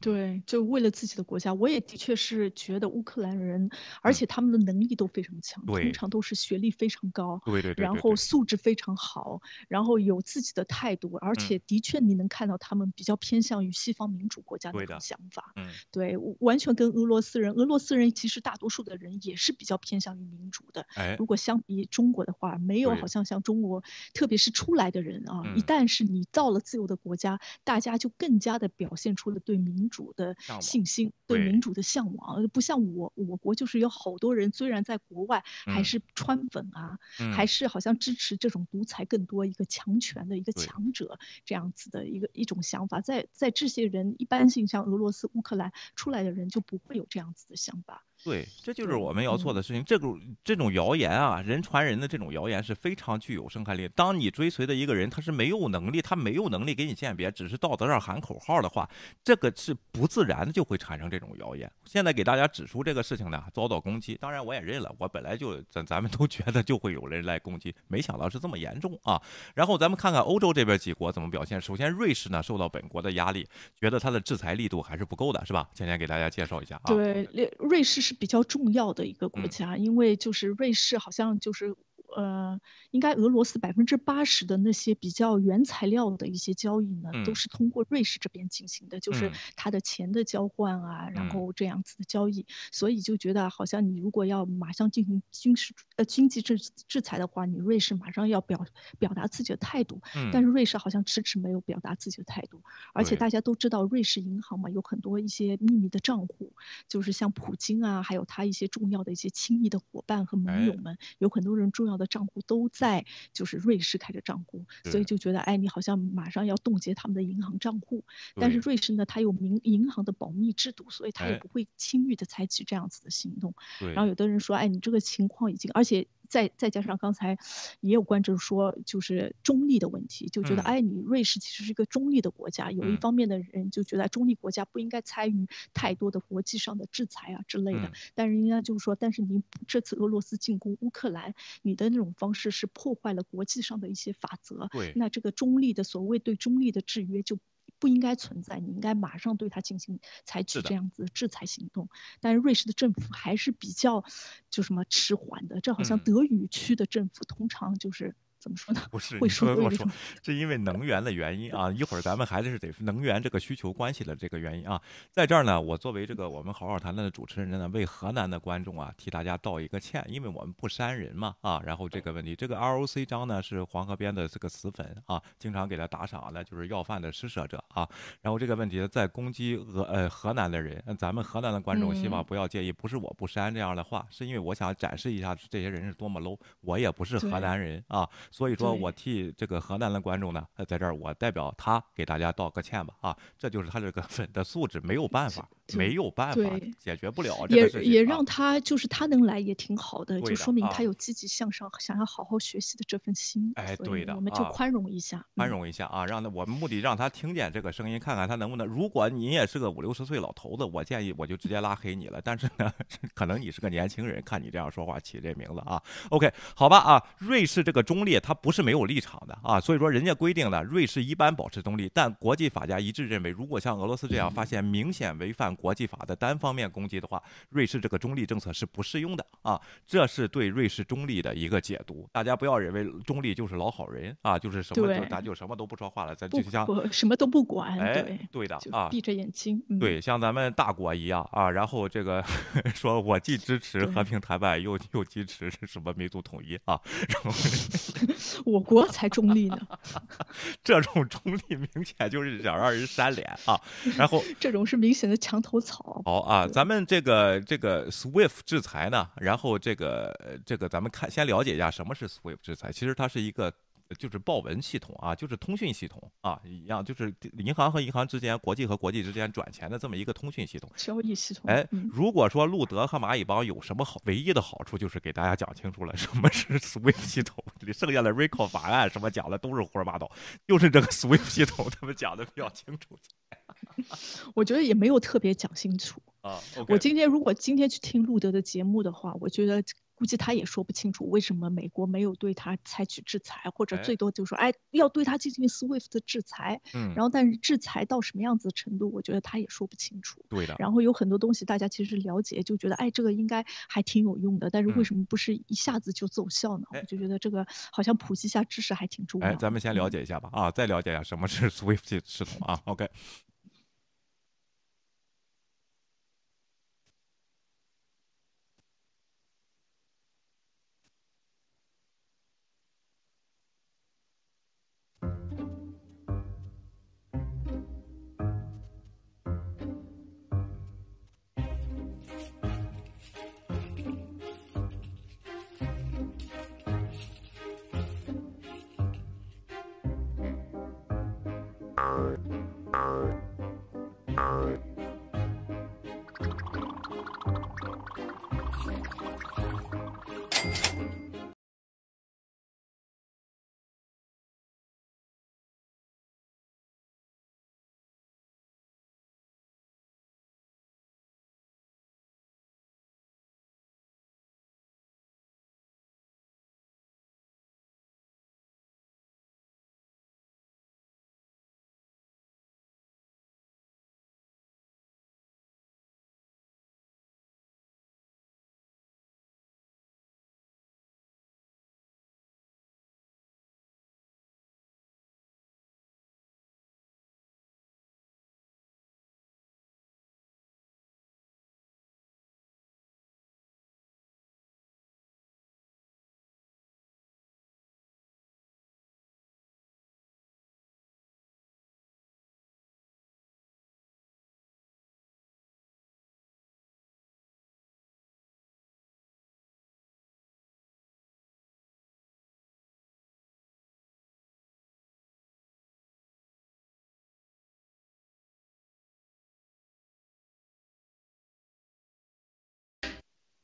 对，就为了自己的国家，我也的确是觉得乌克兰人，而且他们的能力都非常强，通常都是学历非常高，对对对，然后素质非常好，然后有自己的态度，而且的确你能看到他们比较偏向于西方民主国家的种想法，嗯，对，完全跟俄罗斯人，俄罗斯人其实大多数的人也是比较偏向于民主的，哎，如果相比中国的话，没有好像像中国，特别是出来的人啊，一旦是你到了自由的国家，大家就更加的表现出了对民主。的信心，对民主的向往，不像我，我国就是有好多人，虽然在国外还是川粉啊，还是好像支持这种独裁更多，一个强权的一个强者这样子的一个一种想法，在在这些人一般性像俄罗斯、乌克兰出来的人就不会有这样子的想法。对，这就是我们要做的事情。这种这种谣言啊，人传人的这种谣言是非常具有伤害力。当你追随的一个人，他是没有能力，他没有能力给你鉴别，只是道德上喊口号的话，这个是不自然的就会产生这种谣言。现在给大家指出这个事情呢，遭到攻击，当然我也认了，我本来就咱咱们都觉得就会有人来攻击，没想到是这么严重啊。然后咱们看看欧洲这边几国怎么表现。首先，瑞士呢受到本国的压力，觉得它的制裁力度还是不够的，是吧？今天给大家介绍一下啊。对，瑞士是。比较重要的一个国家，因为就是瑞士，好像就是。呃，应该俄罗斯百分之八十的那些比较原材料的一些交易呢，都是通过瑞士这边进行的，就是它的钱的交换啊，然后这样子的交易，所以就觉得好像你如果要马上进行军事呃经济制制裁的话，你瑞士马上要表表达自己的态度，但是瑞士好像迟迟没有表达自己的态度，而且大家都知道瑞士银行嘛，有很多一些秘密的账户，就是像普京啊，还有他一些重要的一些亲密的伙伴和盟友们，有很多人重要。的账户都在就是瑞士开着账户，所以就觉得哎，你好像马上要冻结他们的银行账户。但是瑞士呢，它有民银行的保密制度，所以它也不会轻易的采取这样子的行动。然后有的人说，哎，你这个情况已经，而且。再再加上刚才也有观众说，就是中立的问题，就觉得哎，你瑞士其实是一个中立的国家。有一方面的人就觉得中立国家不应该参与太多的国际上的制裁啊之类的。但是人家就是说，但是你这次俄罗斯进攻乌克兰，你的那种方式是破坏了国际上的一些法则。对，那这个中立的所谓对中立的制约就。不应该存在，你应该马上对他进行采取这样子的制裁行动。但是瑞士的政府还是比较就什么迟缓的，这好像德语区的政府通常就是。怎么说呢？不是，你说我说，是因为能源的原因啊。一会儿咱们还是得能源这个需求关系的这个原因啊。在这儿呢，我作为这个我们好好谈谈的主持人呢，为河南的观众啊替大家道一个歉，因为我们不删人嘛啊。然后这个问题，这个 ROC 张呢是黄河边的这个死粉啊，经常给他打赏的，就是要饭的施舍者啊。然后这个问题在攻击俄呃河南的人，咱们河南的观众希望不要介意，不是我不删这样的话，是因为我想展示一下这些人是多么 low。我也不是河南人啊。所以说，我替这个河南的观众呢，在这儿我代表他给大家道个歉吧啊，这就是他这个粉的素质没有办法，没有办法解决不了。也也让他就是他能来也挺好的，就说明他有积极向上、想要好好学习的这份心。哎，对的，我们就宽容一下，宽容一下啊，让他我们目的让他听见这个声音，看看他能不能。如果你也是个五六十岁老头子，我建议我就直接拉黑你了。但是呢，可能你是个年轻人，看你这样说话起这名字啊。OK，好吧啊，瑞士这个中立，它不是。没有立场的啊，所以说人家规定呢，瑞士一般保持中立，但国际法家一致认为，如果像俄罗斯这样发现明显违反国际法的单方面攻击的话，瑞士这个中立政策是不适用的啊。这是对瑞士中立的一个解读，大家不要认为中立就是老好人啊，就是什么就咱就什么都不说话了，咱就像什么都不管，哎，对的啊，闭着眼睛，对，像咱们大国一样啊，然后这个 说我既支持和平谈判，又又支持什么民族统一啊，然后 我。国才中立呢，这种中立明显就是想让人扇脸啊。然后 这种是明显的墙头草。好啊，咱们这个这个 SWIFT 制裁呢，然后这个这个咱们看先了解一下什么是 SWIFT 制裁。其实它是一个。就是报文系统啊，就是通讯系统啊，一样，就是银行和银行之间、国际和国际之间转钱的这么一个通讯系统、交易系统。哎，如果说路德和蚂蚁帮有什么好，唯一的好处就是给大家讲清楚了什么是 SWIFT 系统，剩下的 RICO 法案什么讲的都是胡说八道，就是这个 SWIFT 系统他们讲的比较清楚。我觉得也没有特别讲清楚啊。我今天如果今天去听路德的节目的话，我觉得。估计他也说不清楚为什么美国没有对他采取制裁，或者最多就说，哎，要对他进行 SWIFT 的制裁。嗯，然后但是制裁到什么样子的程度，我觉得他也说不清楚。对的。然后有很多东西大家其实了解，就觉得，哎，这个应该还挺有用的，但是为什么不是一下子就奏效呢？我就觉得这个好像普及一下知识还挺重要。哎，咱们先了解一下吧，啊，再了解一下什么是 SWIFT 系统啊，OK。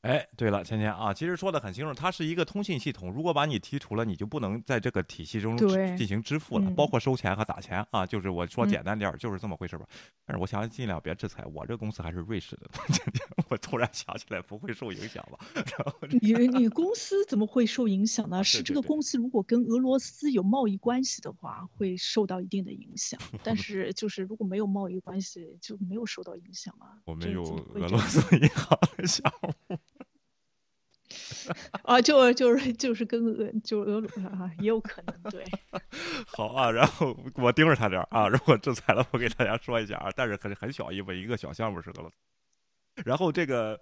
哎，对了，芊芊啊，其实说的很清楚，它是一个通信系统。如果把你剔除了，你就不能在这个体系中进行支付了，包括收钱和打钱啊。就是我说简单点儿，就是这么回事吧。但是我想尽量别制裁，我这公司还是瑞士的。我突然想起来，不会受影响吧？你你公司怎么会受影响呢？是这个公司如果跟俄罗斯有贸易关系的话，会受到一定的影响。但是就是如果没有贸易关系，就没有受到影响啊。我们有俄罗斯银行的项目。啊，就就是就是跟俄就俄罗啊，也有可能对。好啊，然后我盯着他点啊，如果制裁了，我给大家说一下啊，但是很很小一部一个小项目是个了。然后这个。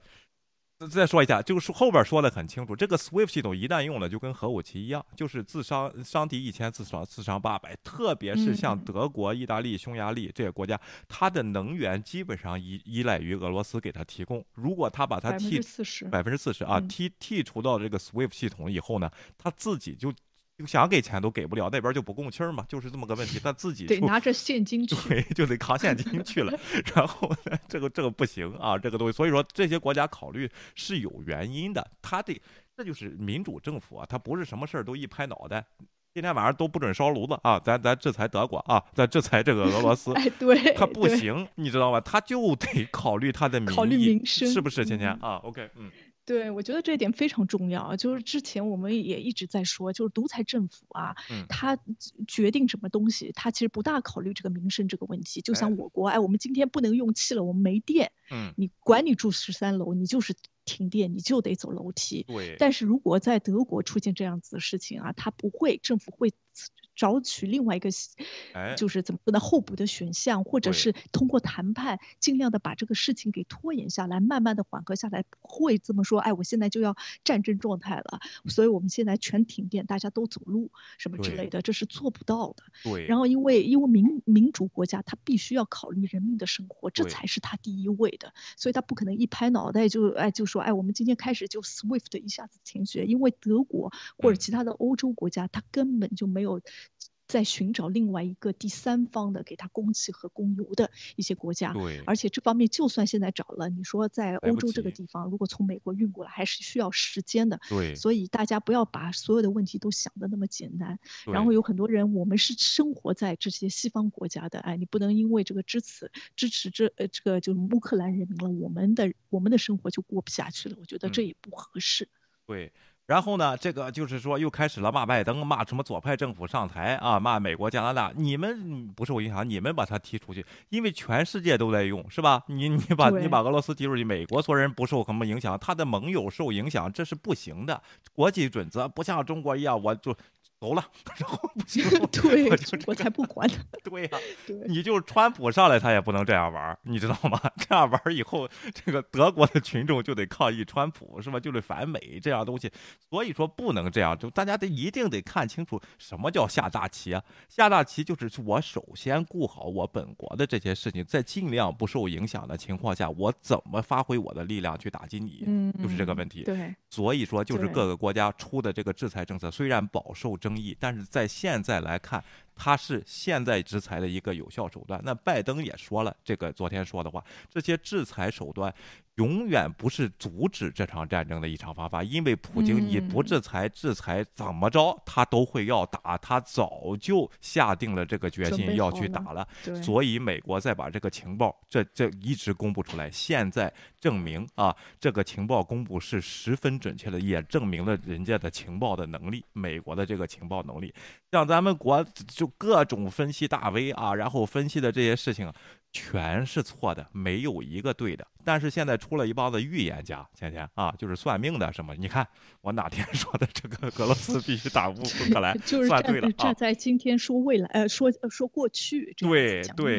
再说一下，就是后边说的很清楚，这个 SWIFT 系统一旦用了，就跟核武器一样，就是自伤伤敌一千，自伤自伤八百。特别是像德国、意大利、匈牙利这些国家，它的能源基本上依依赖于俄罗斯给它提供。如果他把它剔百分之四十啊剔剔除到这个 SWIFT 系统以后呢，他自己就。就想给钱都给不了，那边就不供气儿嘛，就是这么个问题。他自己得拿着现金去，对，就得扛现金去了。然后呢这个这个不行啊，这个东西。所以说这些国家考虑是有原因的，他得这就是民主政府啊，他不是什么事儿都一拍脑袋，今天晚上都不准烧炉子啊，咱咱制裁德国啊，咱制裁这个俄罗斯，哎，对，他不行，你知道吧？他就得考虑他的民意，是不是？芊芊啊，OK，嗯。对，我觉得这一点非常重要。就是之前我们也一直在说，就是独裁政府啊，他决定什么东西，他其实不大考虑这个民生这个问题。就像我国，哎，我们今天不能用气了，我们没电，嗯，你管你住十三楼，你就是停电，你就得走楼梯。对。但是如果在德国出现这样子的事情啊，他不会，政府会。找取另外一个，就是怎么说呢？候补的选项，或者是通过谈判，尽量的把这个事情给拖延下来，慢慢的缓和下来。不会这么说，哎，我现在就要战争状态了，所以我们现在全停电，大家都走路什么之类的，这是做不到的。对。然后因为因为民民主国家，他必须要考虑人民的生活，这才是他第一位的，所以他不可能一拍脑袋就哎就说哎，我们今天开始就 SWIFT 一下子停学，因为德国或者其他的欧洲国家，他根本就没有。在寻找另外一个第三方的给他供气和供油的一些国家，对，而且这方面就算现在找了，你说在欧洲这个地方，如果从美国运过来，还是需要时间的，对，所以大家不要把所有的问题都想的那么简单。然后有很多人，我们是生活在这些西方国家的，哎，你不能因为这个支持支持这呃这个就是乌克兰人民了，我们的我们的生活就过不下去了，我觉得这也不合适。对。然后呢，这个就是说又开始了骂拜登，骂什么左派政府上台啊，骂美国、加拿大，你们不受影响，你们把他踢出去，因为全世界都在用，是吧？你你把你把俄罗斯踢出去，美国所有人不受什么影响，他的盟友受影响，这是不行的。国际准则不像中国一样，我就。走了，然后不行，对，我才不管呢。对呀，你就川普上来，他也不能这样玩，你知道吗？这样玩以后，这个德国的群众就得抗议川普，是吧？就得反美这样东西。所以说不能这样，就大家得一定得看清楚什么叫下大棋啊！下大棋就是我首先顾好我本国的这些事情，在尽量不受影响的情况下，我怎么发挥我的力量去打击你？嗯，就是这个问题。对，所以说就是各个国家出的这个制裁政策，虽然饱受争。争议，但是在现在来看。它是现在制裁的一个有效手段。那拜登也说了，这个昨天说的话，这些制裁手段永远不是阻止这场战争的一场方法。因为普京你不制裁，制裁怎么着他都会要打，他早就下定了这个决心要去打了。所以美国再把这个情报这这一直公布出来，现在证明啊，这个情报公布是十分准确的，也证明了人家的情报的能力，美国的这个情报能力。像咱们国就各种分析大 V 啊，然后分析的这些事情。全是错的，没有一个对的。但是现在出了一帮子预言家，芊芊啊，就是算命的什么？你看我哪天 说的这个俄罗斯必须打乌克兰，就是算对了啊。站在今天说未来，呃，说说过去，对对。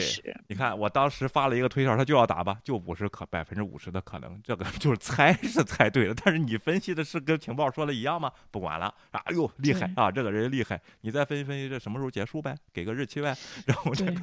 你看我当时发了一个推特，他就要打吧，就五十可百分之五十的可能，这个就是猜 是猜对了。但是你分析的是跟情报说的一样吗？不管了，哎呦厉害啊，这个人厉害。你再分析分析这什么时候结束呗，给个日期呗。然后这个。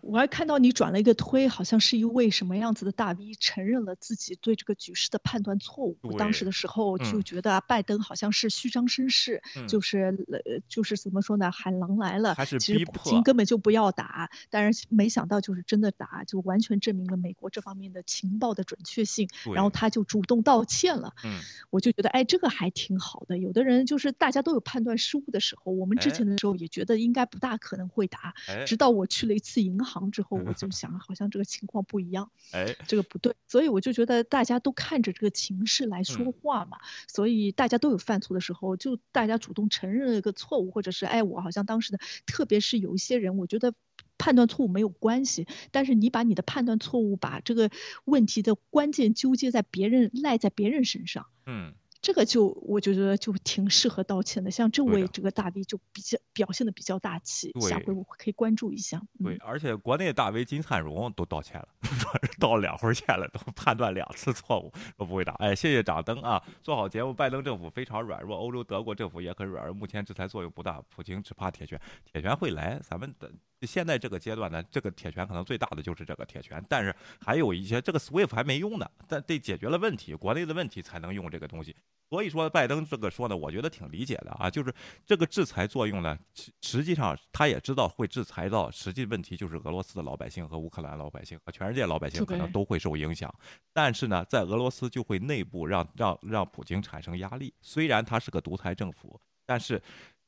我还看到你转了一个推，好像是一位什么样子的大 V 承认了自己对这个局势的判断错误。当时的时候就觉得拜登好像是虚张声势，就是呃就是怎么说呢，喊狼来了。其实普京根本就不要打，但是没想到就是真的打，就完全证明了美国这方面的情报的准确性。然后他就主动道歉了。嗯，我就觉得哎，这个还挺好的。有的人就是大家都有判断失误的时候，我们之前的时候也觉得应该不大可能会打，直到我去了一次银行。之后我就 想，好像这个情况不一样，哎，这个不对，所以我就觉得大家都看着这个情势来说话嘛，所以大家都有犯错的时候，就大家主动承认了一个错误，或者是哎，我好像当时的，特别是有一些人，我觉得判断错误没有关系，但是你把你的判断错误，把这个问题的关键纠结在别人，赖在别人身上，嗯。这个就我觉得就挺适合道歉的，像这位这个大 V 就比较表现的比较大气，下回我可以关注一下。对，而且国内大 V 金灿荣都道歉了，道两回歉了，都判断两次错误都不会打。哎，谢谢掌灯啊！做好节目，拜登政府非常软弱，欧洲德国政府也很软弱，目前制裁作用不大，普京只怕铁拳，铁拳会来，咱们的。现在这个阶段呢，这个铁拳可能最大的就是这个铁拳，但是还有一些这个 SWIFT 还没用呢，但得解决了问题，国内的问题才能用这个东西。所以说拜登这个说呢，我觉得挺理解的啊，就是这个制裁作用呢，实际上他也知道会制裁到，实际问题就是俄罗斯的老百姓和乌克兰老百姓和全世界老百姓可能都会受影响。但是呢，在俄罗斯就会内部让让让普京产生压力，虽然他是个独裁政府，但是。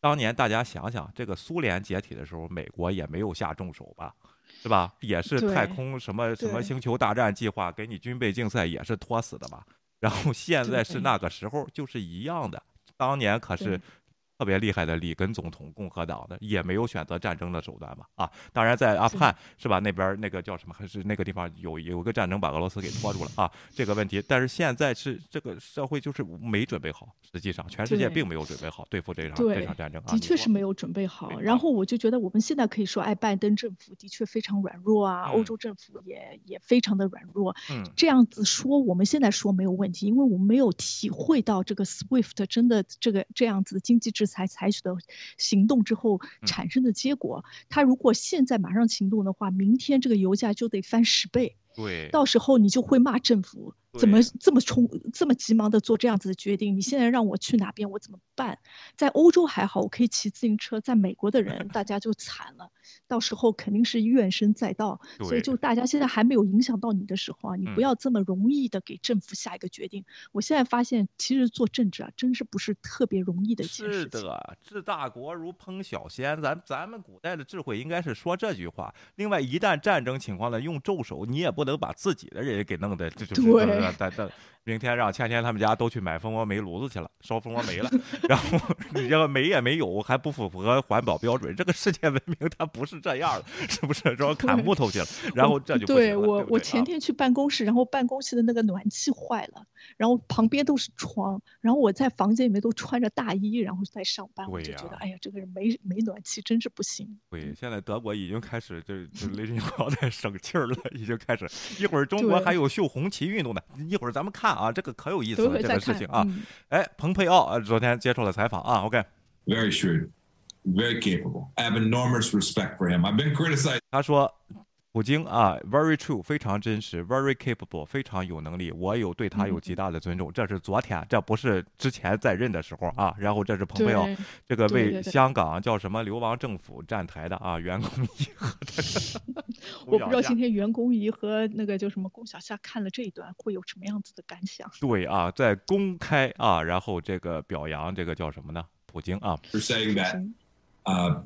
当年大家想想，这个苏联解体的时候，美国也没有下重手吧，是吧？也是太空什么什么星球大战计划给你军备竞赛也是拖死的吧？然后现在是那个时候，就是一样的。当年可是。特别厉害的里根总统，共和党的也没有选择战争的手段吧？啊，当然在阿富汗是吧？那边那个叫什么？还是那个地方有有个战争把俄罗斯给拖住了啊？这个问题，但是现在是这个社会就是没准备好，实际上全世界并没有准备好对付这场这场战争啊。的确是没有准备好。然后我就觉得我们现在可以说，哎，拜登政府的确非常软弱啊，欧洲政府也也非常的软弱。嗯，这样子说，我们现在说没有问题，因为我们没有体会到这个 SWIFT 真的这个这样子的经济制。才采取的行动之后产生的结果，他如果现在马上行动的话，明天这个油价就得翻十倍。对，到时候你就会骂政府。怎么这么冲这么急忙的做这样子的决定？你现在让我去哪边，我怎么办？在欧洲还好，我可以骑自行车。在美国的人，大家就惨了，到时候肯定是怨声载道。所以就大家现在还没有影响到你的时候啊，你不要这么容易的给政府下一个决定。我现在发现，其实做政治啊，真是不是特别容易的一件事情。是的，治大国如烹小鲜。咱咱们古代的智慧应该是说这句话。另外，一旦战争情况呢，用咒手，你也不能把自己的人给弄得这就对。等等，明天让倩倩他们家都去买蜂窝煤炉子去了，烧蜂窝煤了。然后你这个煤也没有，还不符合环保标准。这个世界文明它不是这样的，是不是？说砍木头去了，然后这就对我我前天去办公室，然后办公室的那个暖气坏了，然后旁边都是窗，然后我在房间里面都穿着大衣，然后在上班，我就觉得哎呀，这个人没没暖气真是不行。对，现在德国已经开始就就雷军要在省气儿了，已经开始。一会儿中国还有绣红旗运动呢。一会儿咱们看啊，这个可有意思了，这个事情啊。哎，蓬佩奥昨天接受了采访啊。OK。Very shrewd, very capable. I have enormous respect for him. I've been criticized. 他说。普京啊，very true，非常真实，very capable，非常有能力，我有对他有极大的尊重。这是昨天，这不是之前在任的时候啊。然后这是蓬佩奥，这个为香港叫什么流亡政府站台的啊，员工仪和 我不知道今天员工仪和那个叫什么龚小夏看了这一段会有什么样子的感想？对啊，在公开啊，然后这个表扬这个叫什么呢？普京啊。For saying that, uh,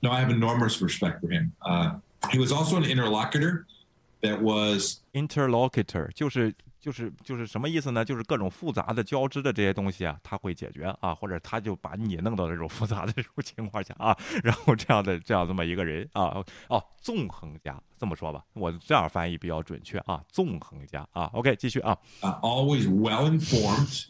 no, I have enormous respect for him. Uh. He was also an interlocutor that was interlocutor，就是就是就是什么意思呢？就是各种复杂的交织的这些东西啊，他会解决啊，或者他就把你弄到这种复杂的这种情况下啊，然后这样的这样这么一个人啊，哦，纵横家这么说吧，我这样翻译比较准确啊，纵横家啊，OK，继续啊。Uh, always well informed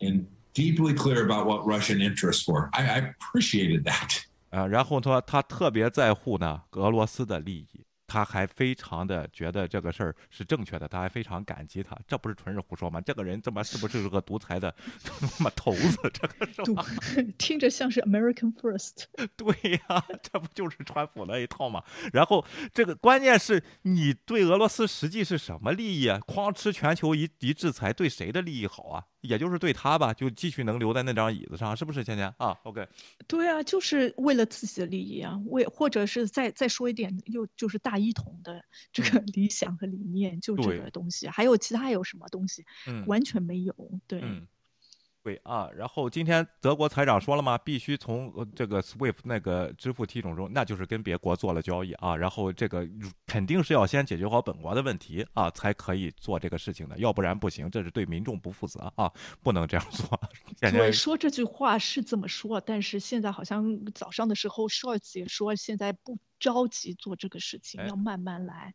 and deeply clear about what Russian interests were. I, I appreciated that. 啊，然后说他特别在乎呢俄罗斯的利益。他还非常的觉得这个事儿是正确的，他还非常感激他，这不是纯是胡说吗？这个人他妈是不是个独裁的他妈头子？这个是吧？听着像是 American First。对呀，这不就是川普那一套吗？然后这个关键是你对俄罗斯实际是什么利益啊？哐吃全球一一制裁，对谁的利益好啊？也就是对他吧，就继续能留在那张椅子上，是不是？芊芊啊，OK，对啊，就是为了自己的利益啊，为或者是再再说一点，又就是大一统的这个理想和理念，就这个东西，还有其他有什么东西？嗯，完全没有，对。对啊，然后今天德国财长说了吗？必须从这个 SWIFT 那个支付系统中，那就是跟别国做了交易啊。然后这个肯定是要先解决好本国的问题啊，才可以做这个事情的，要不然不行，这是对民众不负责啊，不能这样做。对，说这句话是这么说，但是现在好像早上的时候，Scholz 也说现在不着急做这个事情，要慢慢来。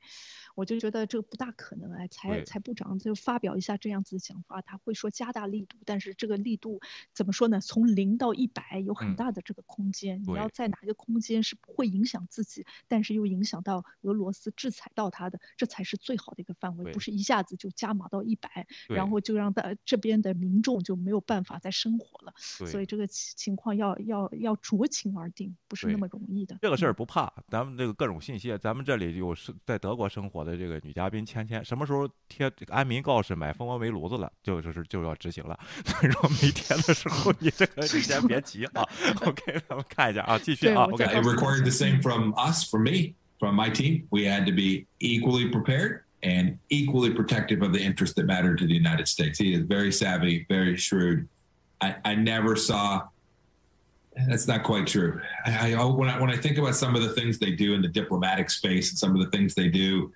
我就觉得这个不大可能哎，财财部长就发表一下这样子的想法，他会说加大力度，但是这个力度怎么说呢？从零到一百有很大的这个空间，你要在哪一个空间是不会影响自己，但是又影响到俄罗斯制裁到他的，这才是最好的一个范围，不是一下子就加码到一百，然后就让大这边的民众就没有办法再生活了。所以这个情况要要要酌情而定，不是那么容易的。这个事儿不怕，咱们这个各种信息，咱们这里有是在德国生活。的这个女嘉宾芊芊什么时候贴安民告示买蜂窝煤炉子了，就就是就要执行了。所以说没贴的时候，你这个你先别急啊。OK，咱们看一下啊，继续啊。OK。It required the same from us, from me, from my team. We had to be equally prepared and equally protective of the interests that matter to the United States. He is very savvy, very shrewd. I, I never saw. That's not quite true. I, I, oh, when I when I think about some of the things they do in the diplomatic space and some of the things they do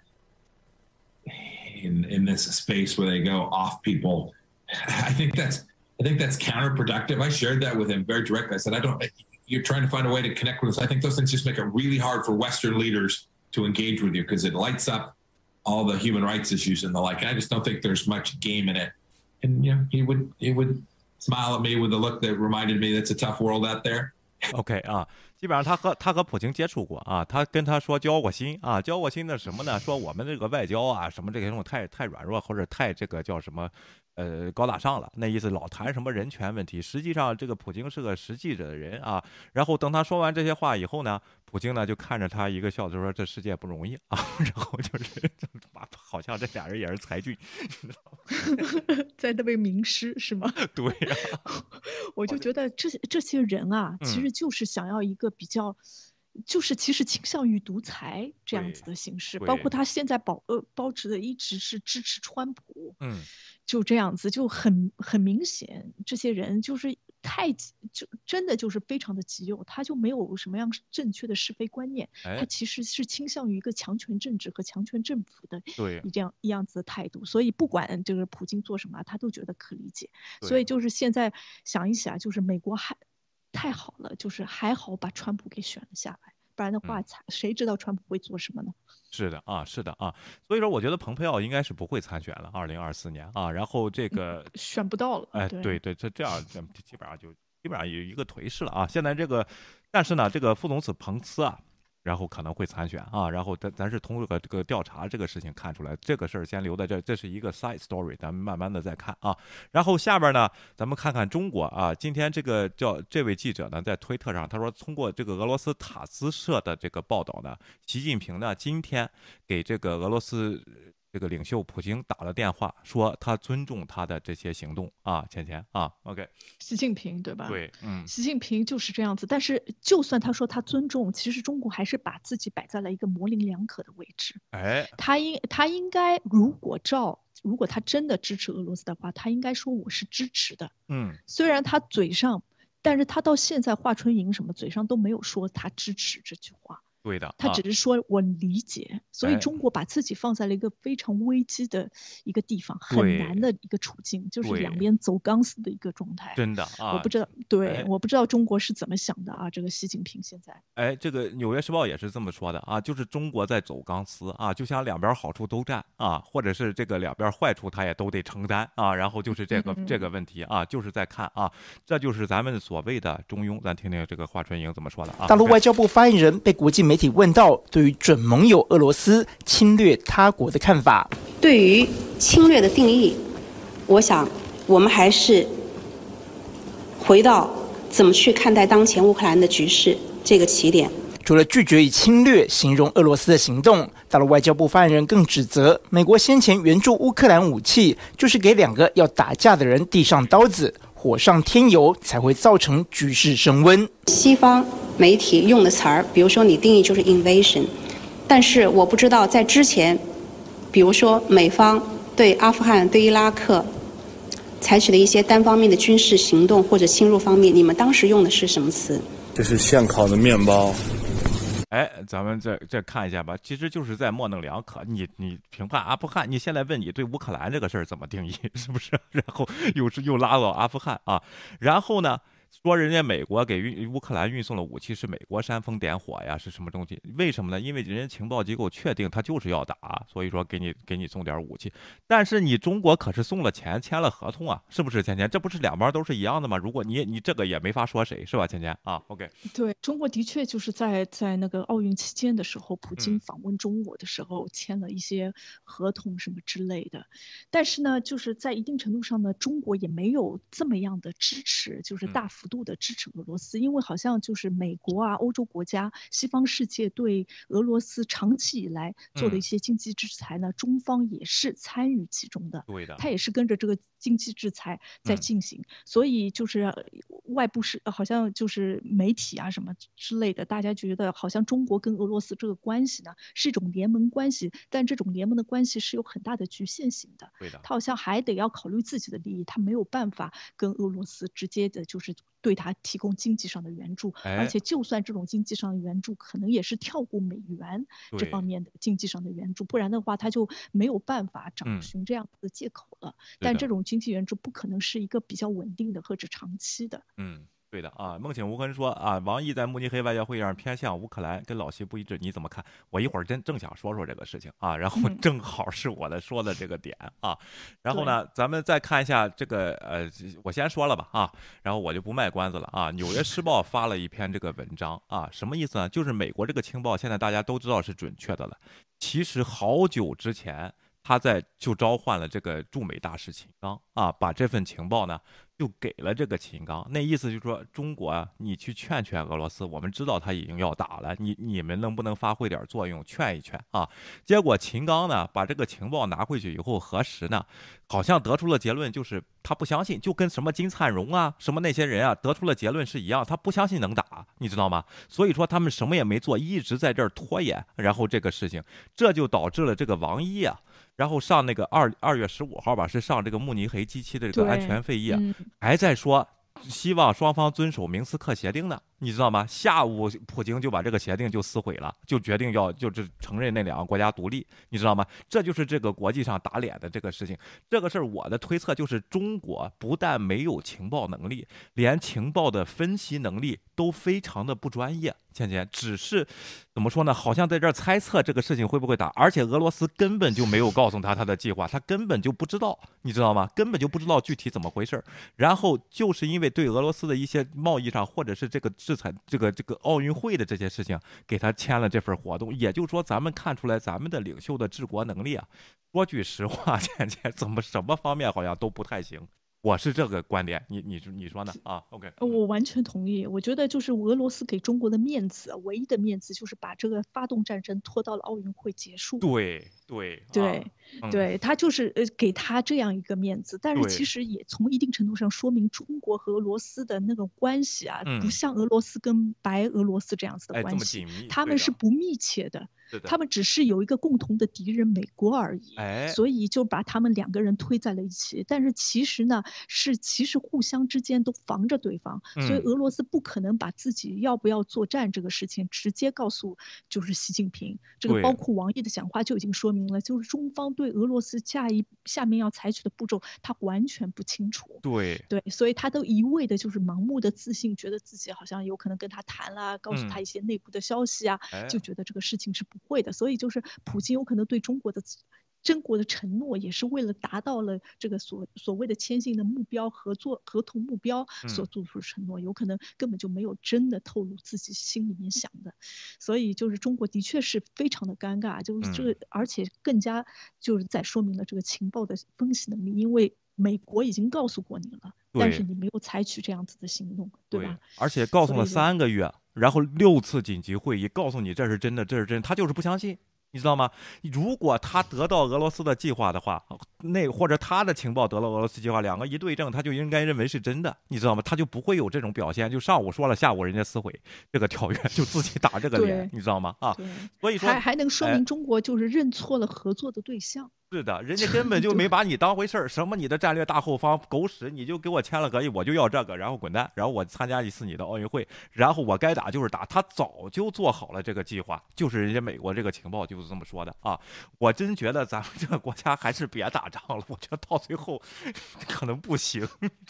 in in this space where they go off people. I think that's I think that's counterproductive. I shared that with him very directly. I said, I don't. You're trying to find a way to connect with us. I think those things just make it really hard for Western leaders to engage with you because it lights up all the human rights issues and the like. And I just don't think there's much game in it. And you know, he would he would smile at me with a look that reminded me that's a tough world out there. OK 啊，基本上他和他和普京接触过啊，他跟他说交过心啊，交过心的什么呢？说我们这个外交啊，什么这些东西太太软弱或者太这个叫什么？呃，高大上了，那意思老谈什么人权问题，实际上这个普京是个实际的人啊。然后等他说完这些话以后呢，普京呢就看着他一个笑，就说这世界不容易啊。然后就是，好像这俩人也是才俊，在那位名师是吗？对呀，我就觉得这这些人啊，其实就是想要一个比较。就是其实倾向于独裁这样子的形式，包括他现在保呃保持的一直是支持川普，嗯，就这样子就很很明显，这些人就是太就真的就是非常的极右，他就没有什么样正确的是非观念，他其实是倾向于一个强权政治和强权政府的对。这样一样子的态度，所以不管就是普京做什么，他都觉得可理解，所以就是现在想一想，就是美国还。太好了，就是还好把川普给选了下来，不然的话，才谁知道川普会做什么呢？是的啊，是的啊，所以说我觉得蓬佩奥应该是不会参选了，二零二四年啊，然后这个选不到了，哎，对对，这这样基本上就基本上有一个颓势了啊。现在这个，但是呢，这个副总统彭斯啊。然后可能会参选啊，然后咱咱是通过这个调查这个事情看出来，这个事儿先留在这，这是一个 side story，咱们慢慢的再看啊。然后下边呢，咱们看看中国啊，今天这个叫这位记者呢，在推特上他说，通过这个俄罗斯塔斯社的这个报道呢，习近平呢今天给这个俄罗斯。这个领袖普京打了电话，说他尊重他的这些行动啊，芊芊啊，OK，习近平对吧？对，嗯，习近平就是这样子。但是就算他说他尊重，其实中国还是把自己摆在了一个模棱两可的位置。哎，他应他应该如果照如果他真的支持俄罗斯的话，他应该说我是支持的。嗯，虽然他嘴上，但是他到现在华春莹什么嘴上都没有说他支持这句话。对的，他只是说我理解，所以中国把自己放在了一个非常危机的一个地方，很难的一个处境，就是两边走钢丝的一个状态。真的啊，我不知道，对，我不知道中国是怎么想的啊。这个习近平现在，哎，这个《纽约时报》也是这么说的啊，就是中国在走钢丝啊，就像两边好处都占啊，或者是这个两边坏处他也都得承担啊，然后就是这个这个问题啊，就是在看啊，这就是咱们所谓的中庸。咱听听这个华春莹怎么说的啊。大陆外交部发言人被国际媒媒体问到对于准盟友俄罗斯侵略他国的看法。对于侵略的定义，我想我们还是回到怎么去看待当前乌克兰的局势这个起点。除了拒绝以侵略形容俄罗斯的行动，大陆外交部发言人更指责美国先前援助乌克兰武器，就是给两个要打架的人递上刀子，火上添油，才会造成局势升温。西方媒体用的词儿，比如说你定义就是 invasion，但是我不知道在之前，比如说美方对阿富汗、对伊拉克采取的一些单方面的军事行动或者侵入方面，你们当时用的是什么词？这是现烤的面包。哎，咱们再再看一下吧，其实就是在模棱两可。你你评判阿富汗，你现在问你对乌克兰这个事儿怎么定义，是不是？然后又是又拉到阿富汗啊，然后呢？说人家美国给运乌克兰运送的武器是美国煽风点火呀，是什么东西？为什么呢？因为人家情报机构确定他就是要打，所以说给你给你送点武器。但是你中国可是送了钱，签了合同啊，是不是？芊芊，这不是两边都是一样的吗？如果你你这个也没法说谁是吧？芊芊啊，OK。对中国的确就是在在那个奥运期间的时候，普京访问中国的时候签了一些合同什么之类的。但是呢，就是在一定程度上呢，中国也没有这么样的支持，就是大幅。度的支持俄罗斯，因为好像就是美国啊、欧洲国家、西方世界对俄罗斯长期以来做的一些经济制裁呢，中方也是参与其中的。对的，他也是跟着这个经济制裁在进行，所以就是外部是好像就是媒体啊什么之类的，大家觉得好像中国跟俄罗斯这个关系呢是一种联盟关系，但这种联盟的关系是有很大的局限性的。对的，他好像还得要考虑自己的利益，他没有办法跟俄罗斯直接的就是。对他提供经济上的援助，而且就算这种经济上的援助，可能也是跳过美元这方面的经济上的援助，不然的话他就没有办法找寻这样的借口了。但这种经济援助不可能是一个比较稳定的或者长期的。嗯。对的啊，梦醒无痕说啊，王毅在慕尼黑外交会议上偏向乌克兰，跟老习不一致，你怎么看？我一会儿真正想说说这个事情啊，然后正好是我的说的这个点啊，然后呢，咱们再看一下这个呃，我先说了吧啊，然后我就不卖关子了啊。纽约时报发了一篇这个文章啊，什么意思呢？就是美国这个情报现在大家都知道是准确的了，其实好久之前他在就召唤了这个驻美大使秦刚啊，把这份情报呢。就给了这个秦刚，那意思就是说，中国啊，你去劝劝俄罗斯，我们知道他已经要打了，你你们能不能发挥点作用，劝一劝啊？结果秦刚呢，把这个情报拿回去以后核实呢，好像得出了结论，就是他不相信，就跟什么金灿荣啊，什么那些人啊，得出了结论是一样，他不相信能打，你知道吗？所以说他们什么也没做，一直在这儿拖延，然后这个事情，这就导致了这个王毅啊。然后上那个二二月十五号吧，是上这个慕尼黑 G 七的这个安全会议，还在说希望双方遵守明斯克协定呢。你知道吗？下午普京就把这个协定就撕毁了，就决定要就是承认那两个国家独立。你知道吗？这就是这个国际上打脸的这个事情。这个事儿我的推测就是，中国不但没有情报能力，连情报的分析能力都非常的不专业。倩倩只是怎么说呢？好像在这儿猜测这个事情会不会打，而且俄罗斯根本就没有告诉他他的计划，他根本就不知道，你知道吗？根本就不知道具体怎么回事儿。然后就是因为对俄罗斯的一些贸易上或者是这个。制裁这个这个奥运会的这些事情，给他签了这份活动，也就是说，咱们看出来咱们的领袖的治国能力啊，说句实话，现在怎么什么方面好像都不太行。我是这个观点，你你你说呢？啊，OK，我完全同意。我觉得就是俄罗斯给中国的面子，唯一的面子就是把这个发动战争拖到了奥运会结束。对对对对，他就是呃给他这样一个面子，但是其实也从一定程度上说明中国和俄罗斯的那个关系啊，不像俄罗斯跟白俄罗斯这样子的关系，他们是。不密切的。他们只是有一个共同的敌人美国而已，所以就把他们两个人推在了一起。但是其实呢，是其实互相之间都防着对方，所以俄罗斯不可能把自己要不要作战这个事情直接告诉就是习近平。这个包括王毅的讲话就已经说明了，就是中方对俄罗斯下一下面要采取的步骤，他完全不清楚。对对，所以他都一味的就是盲目的自信，觉得自己好像有可能跟他谈了，告诉他一些内部的消息啊，就觉得这个事情是不。会的，所以就是普京有可能对中国的中国的承诺也是为了达到了这个所所谓的签订的目标、合作合同目标所做出的承诺，有可能根本就没有真的透露自己心里面想的，所以就是中国的确是非常的尴尬，就是这个，而且更加就是在说明了这个情报的分析能力，因为美国已经告诉过你了，但是你没有采取这样子的行动，对吧？而且告诉了三个月，然后六次紧急会议，告诉你这是真的，这是真，他就是不相信。你知道吗？如果他得到俄罗斯的计划的话，那或者他的情报得到俄罗斯计划，两个一对证，他就应该认为是真的。你知道吗？他就不会有这种表现。就上午说了，下午人家撕毁这个条约，就自己打这个脸，你知道吗？啊，所以说还还能说明中国就是认错了合作的对象。是的，人家根本就没把你当回事儿。什么你的战略大后方狗屎，你就给我签了合议，我就要这个，然后滚蛋，然后我参加一次你的奥运会，然后我该打就是打。他早就做好了这个计划，就是人家美国这个情报就是这么说的啊。我真觉得咱们这个国家还是别打仗了，我觉得到最后 可能不行。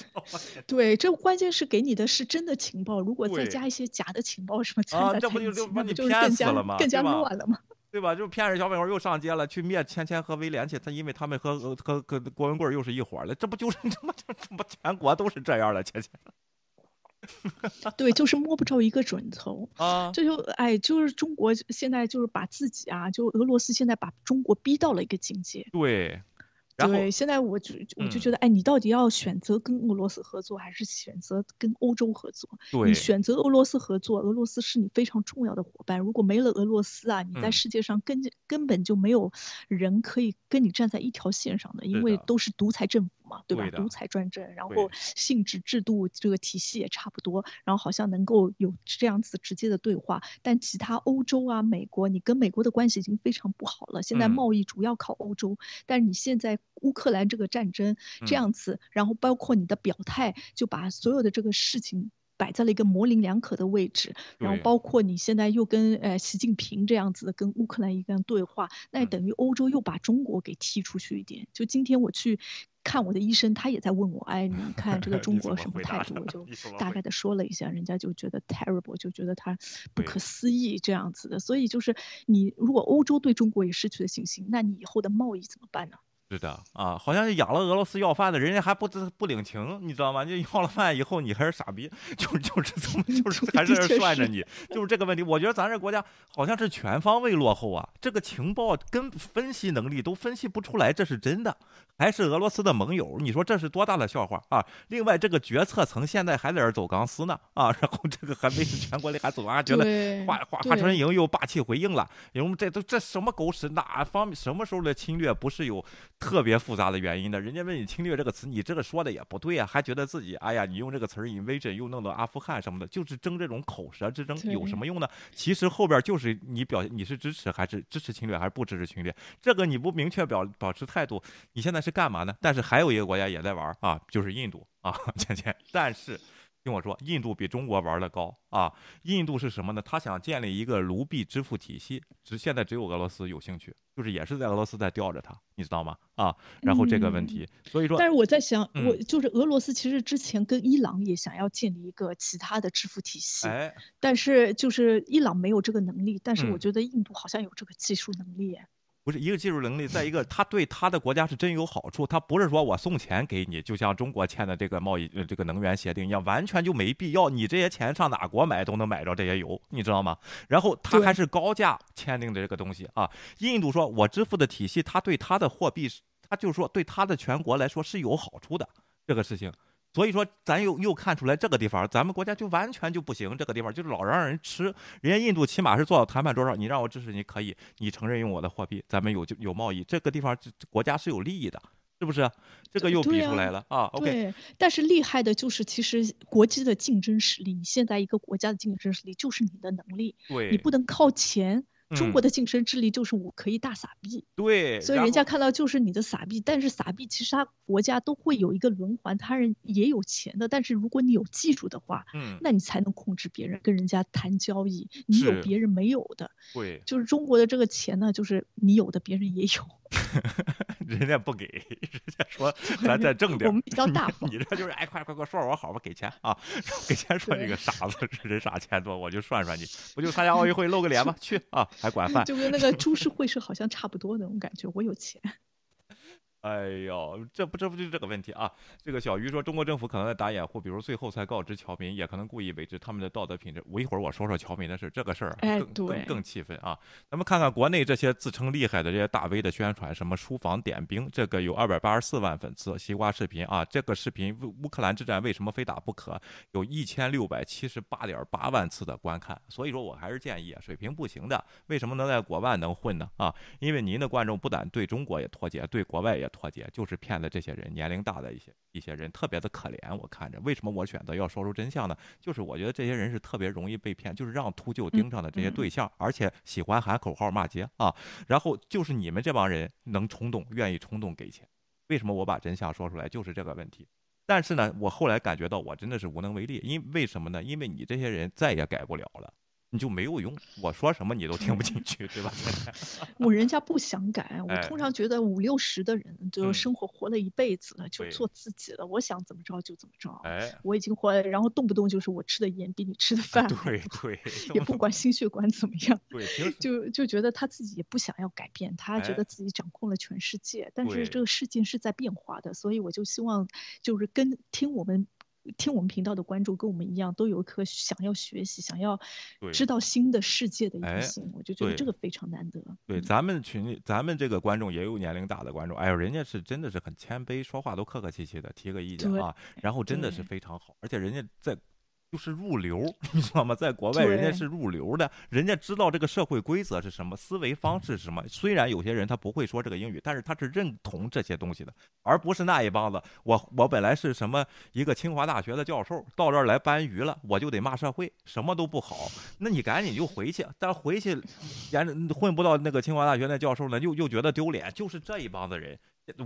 对，这关键是给你的是真的情报，如果再加一些假的情报什么啊，这不就就把你骗死了吗？更加乱了吗？对吧？就骗着小粉红又上街了，去灭芊芊和威廉去。他因为他们和和和郭文贵又是一伙的，这不就是这么这么全国都是这样的芊芊？对，就是摸不着一个准头啊！这就哎，就是中国现在就是把自己啊，就俄罗斯现在把中国逼到了一个境界。对。对，现在我就我就觉得，哎，你到底要选择跟俄罗斯合作，还是选择跟欧洲合作？你选择俄罗斯合作，俄罗斯是你非常重要的伙伴。如果没了俄罗斯啊，你在世界上根根本就没有人可以跟你站在一条线上的，因为都是独裁政府。嘛，对吧？独裁专政，然后性质、制度这个体系也差不多，然后好像能够有这样子直接的对话。但其他欧洲啊、美国，你跟美国的关系已经非常不好了。现在贸易主要靠欧洲，但是你现在乌克兰这个战争这样子，然后包括你的表态，就把所有的这个事情。摆在了一个模棱两可的位置，然后包括你现在又跟呃习近平这样子的跟乌克兰一个对话，那等于欧洲又把中国给踢出去一点。就今天我去看我的医生，他也在问我，哎，你 看这个中国什么态度？我就大概的说了一下，人家就觉得 terrible，就觉得他不可思议这样子的。所以就是你如果欧洲对中国也失去了信心，那你以后的贸易怎么办呢？是的啊，好像是养了俄罗斯要饭的，人家还不不领情，你知道吗？就要了饭以后，你还是傻逼，就就是怎么 就是还是算着你，就是这个问题。我觉得咱这国家好像是全方位落后啊，这个情报跟分析能力都分析不出来，这是真的，还是俄罗斯的盟友？你说这是多大的笑话啊？另外，这个决策层现在还在这走钢丝呢啊，然后这个还没全国里还走啊，觉得华华华春莹又霸气回应了，因为这都这什么狗屎？哪方面什么时候的侵略不是有？特别复杂的原因呢？人家问你“侵略”这个词，你这个说的也不对啊，还觉得自己哎呀，你用这个词儿 “invasion” 又弄到阿富汗什么的，就是争这种口舌之争，有什么用呢？其实后边就是你表你是支持还是支持侵略，还是不支持侵略？这个你不明确表保持态度，你现在是干嘛呢？但是还有一个国家也在玩啊，就是印度啊，倩倩。但是。听我说，印度比中国玩的高啊！印度是什么呢？他想建立一个卢币支付体系，只现在只有俄罗斯有兴趣，就是也是在俄罗斯在吊着他，你知道吗？啊，然后这个问题，所以说，但是我在想，我就是俄罗斯其实之前跟伊朗也想要建立一个其他的支付体系，哎，但是就是伊朗没有这个能力，但是我觉得印度好像有这个技术能力。不是一个技术能力，再一个，他对他的国家是真有好处。他不是说我送钱给你，就像中国签的这个贸易呃这个能源协定一样，完全就没必要。你这些钱上哪国买都能买着这些油，你知道吗？然后他还是高价签订的这个东西啊。印度说我支付的体系，他对他的货币，他就是说对他的全国来说是有好处的这个事情。所以说，咱又又看出来这个地方，咱们国家就完全就不行。这个地方就是老让人吃，人家印度起码是坐到谈判桌上，你让我支持你可以，你承认用我的货币，咱们有就有贸易。这个地方国家是有利益的，是不是？这个又比出来了啊。对，但是厉害的就是其实国际的竞争实力，你现在一个国家的竞争实力就是你的能力，对你不能靠钱。中国的晋升之力就是我可以大撒币，对，所以人家看到就是你的撒币，但是撒币其实他国家都会有一个轮环，他人也有钱的，但是如果你有技术的话，嗯，那你才能控制别人，跟人家谈交易，你有别人没有的，对，就是中国的这个钱呢，就是你有的别人也有。人家不给，人家说咱再 挣点。我们比较大方，你这就是哎，快快快，说说我好吧，给钱啊，给钱说你个傻子，人傻钱多，我就涮涮你，不就参加奥运会露个脸吗？去啊，还管饭，就跟那个株式会社好像差不多那种感觉，我有钱。哎呦，这不这不就是这个问题啊？这个小鱼说，中国政府可能在打掩护，比如最后才告知侨民，也可能故意维持他们的道德品质。我一会儿我说说侨民的事，这个事儿更更更气愤啊！咱们看看国内这些自称厉害的这些大 V 的宣传，什么书房点兵，这个有二百八十四万粉丝，西瓜视频啊，这个视频乌克兰之战为什么非打不可，有一千六百七十八点八万次的观看。所以说我还是建议，水平不行的，为什么能在国外能混呢？啊，因为您的观众不但对中国也脱节，对国外也。脱节就是骗的这些人，年龄大的一些一些人特别的可怜。我看着，为什么我选择要说出真相呢？就是我觉得这些人是特别容易被骗，就是让秃鹫盯上的这些对象，而且喜欢喊口号骂街啊。然后就是你们这帮人能冲动，愿意冲动给钱。为什么我把真相说出来？就是这个问题。但是呢，我后来感觉到我真的是无能为力，因为什么呢？因为你这些人再也改不了了。你就没有用，我说什么你都听不进去，对吧？我人家不想改，我通常觉得五六十的人就生活活了一辈子了，就做自己了，我想怎么着就怎么着。哎，我已经活了，然后动不动就是我吃的盐比你吃的饭，对对，也不管心血管怎么样，对，就就觉得他自己也不想要改变，他觉得自己掌控了全世界，但是这个世界是在变化的，所以我就希望就是跟听我们。听我们频道的观众跟我们一样，都有一颗想要学习、想要知道新的世界的一个心，我就觉得这个非常难得。对，咱们群里，咱们这个观众也有年龄大的观众，哎呦，人家是真的是很谦卑，说话都客客气气的，提个意见啊，然后真的是非常好，而且人家在。就是入流，你知道吗？在国外，人家是入流的，人家知道这个社会规则是什么，思维方式是什么。虽然有些人他不会说这个英语，但是他是认同这些东西的，而不是那一帮子。我我本来是什么一个清华大学的教授，到这儿来搬鱼了，我就得骂社会，什么都不好。那你赶紧就回去，但回去，沿着混不到那个清华大学那教授呢，又又觉得丢脸。就是这一帮子人。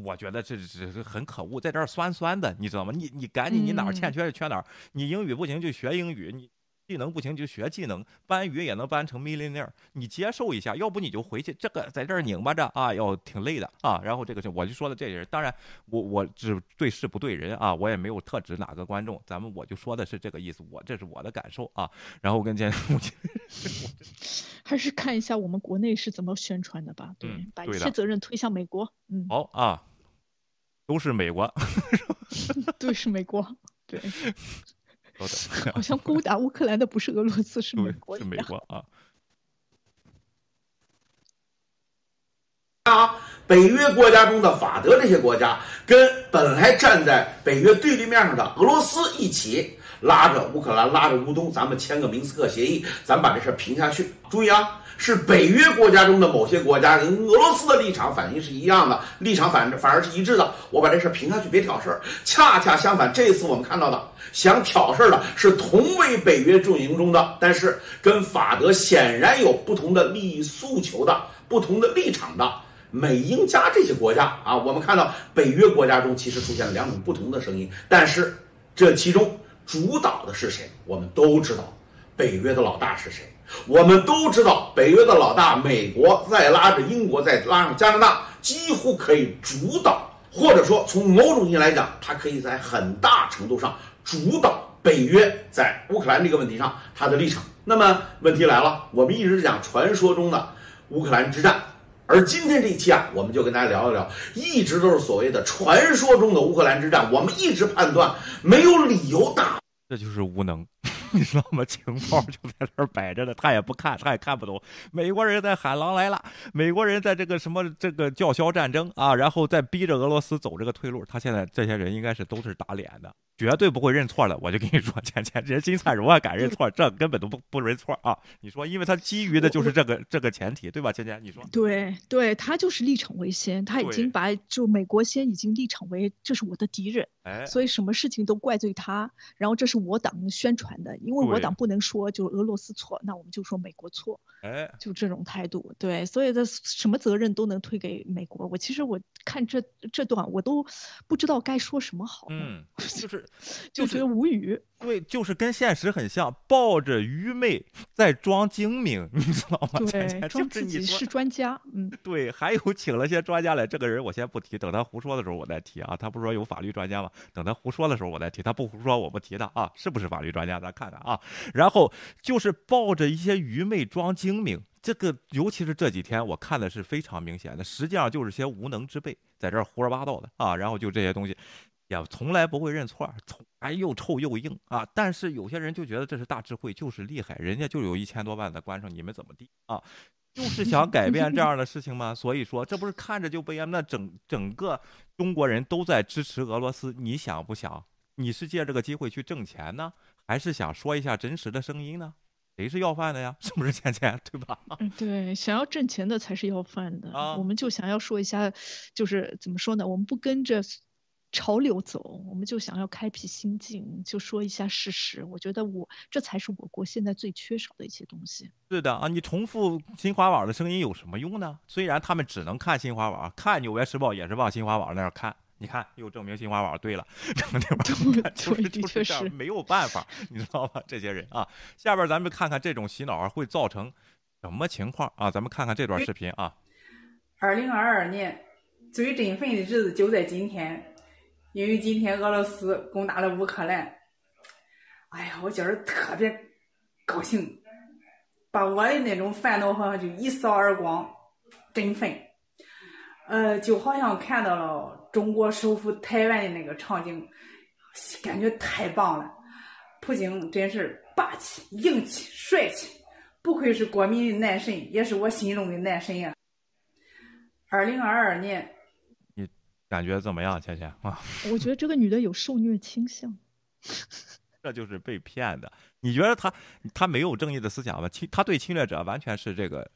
我觉得这这是很可恶，在这儿酸酸的，你知道吗？你你赶紧，你哪儿欠缺就缺哪儿。你英语不行就学英语，你技能不行就学技能，搬鱼也能搬成 millionaire，你接受一下，要不你就回去。这个在这儿拧巴着啊，要挺累的啊。然后这个我就说的这些人，当然我我只对事不对人啊，我也没有特指哪个观众，咱们我就说的是这个意思，我这是我的感受啊。然后跟建，还是看一下我们国内是怎么宣传的吧。对，把一切责任推向美国。嗯，好啊，都是美国。对，是美国。对，好像攻打乌克兰的不是俄罗斯，是美国。是美国啊。啊，北约国家中的法德这些国家，跟本来站在北约对立面上的俄罗斯一起。拉着乌克兰，拉着乌东，咱们签个明斯克协议，咱把这事平下去。注意啊，是北约国家中的某些国家跟俄罗斯的立场反应是一样的，立场反反而是一致的。我把这事平下去，别挑事儿。恰恰相反，这次我们看到的想挑事儿的是同为北约阵营中的，但是跟法德显然有不同的利益诉求的、不同的立场的美英加这些国家啊。我们看到北约国家中其实出现了两种不同的声音，但是这其中。主导的是谁？我们都知道，北约的老大是谁？我们都知道，北约的老大美国再拉着英国，再拉上加拿大，几乎可以主导，或者说从某种意义来讲，它可以在很大程度上主导北约在乌克兰这个问题上它的立场。那么问题来了，我们一直讲传说中的乌克兰之战。而今天这一期啊，我们就跟大家聊一聊，一直都是所谓的传说中的乌克兰之战。我们一直判断没有理由打，这就是无能，你知道吗？情报就在那儿摆着呢，他也不看，他也看不懂。美国人在喊“狼来了”，美国人在这个什么这个叫嚣战争啊，然后再逼着俄罗斯走这个退路。他现在这些人应该是都是打脸的。绝对不会认错的，我就跟你说，钱钱人金灿荣啊，敢认错，这根本都不不认错啊！你说，因为他基于的就是这个这个前提，对吧？钱钱，你说，对对，他就是立场为先，他已经把就美国先已经立场为这是我的敌人，哎，所以什么事情都怪罪他，然后这是我党宣传的，因为我党不能说就俄罗斯错，那我们就说美国错，哎，就这种态度，对，所以的什么责任都能推给美国。我其实我看这这段我都不知道该说什么好，嗯，就是。就觉得无语，对，就是跟现实很像，抱着愚昧在装精明，你知道吗？对，装自己是专家。嗯，对，还有请了些专家来，这个人我先不提，等他胡说的时候我再提啊。他不是说有法律专家吗？等他胡说的时候我再提，他不胡说我不提他啊，是不是法律专家？咱看看啊。然后就是抱着一些愚昧装精明，这个尤其是这几天我看的是非常明显的，实际上就是些无能之辈在这儿胡说八道的啊。然后就这些东西。也从来不会认错，从来又臭又硬啊！但是有些人就觉得这是大智慧，就是厉害，人家就有一千多万的观众，你们怎么地啊？就是想改变这样的事情吗？所以说，这不是看着就悲哀？那整整个中国人都在支持俄罗斯，你想不想？你是借这个机会去挣钱呢，还是想说一下真实的声音呢？谁是要饭的呀？是不是钱钱？对吧？嗯，对，想要挣钱的才是要饭的。啊我们就想要说一下，就是怎么说呢？我们不跟着。潮流走，我们就想要开辟新境，就说一下事实。我觉得我这才是我国现在最缺少的一些东西。是的啊，你重复新华网的声音有什么用呢？虽然他们只能看新华网，看纽约时报也是往新华网那儿看。你看，又证明新华网对了，这个地方就是就是这样，没有办法，你知道吧？这些人啊，下边咱们看看这种洗脑会造成什么情况啊？咱们看看这段视频啊。二零二二年最振奋的日子就在今天。因为今天俄罗斯攻打了乌克兰，哎呀，我今儿特别高兴，把我的那种烦恼好像就一扫而光，振奋。呃，就好像看到了中国收复台湾的那个场景，感觉太棒了。普京真是霸气、硬气、帅气，不愧是国民的男神，也是我心中的男神呀。二零二二年。感觉怎么样，倩倩啊？我觉得这个女的有受虐倾向，这就是被骗的。你觉得她她没有正义的思想吗？侵她对侵略者完全是这个。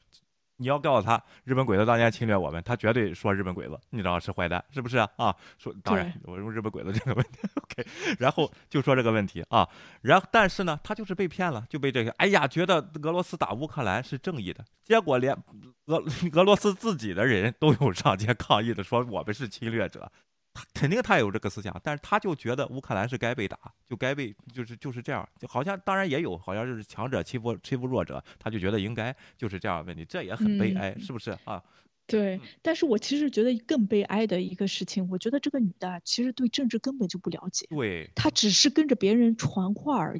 你要告诉他日本鬼子当年侵略我们，他绝对说日本鬼子，你知道是坏蛋，是不是啊？啊，说当然我用日本鬼子这个问题，OK，然后就说这个问题啊，然后但是呢，他就是被骗了，就被这个，哎呀，觉得俄罗斯打乌克兰是正义的，结果连俄俄罗斯自己的人都有上街抗议的，说我们是侵略者。肯定他有这个思想，但是他就觉得乌克兰是该被打，就该被，就是就是这样，就好像当然也有，好像就是强者欺负欺负弱者，他就觉得应该就是这样的问题，这也很悲哀，是不是啊？对，但是我其实觉得更悲哀的一个事情，我觉得这个女的其实对政治根本就不了解，对，她只是跟着别人传话而已，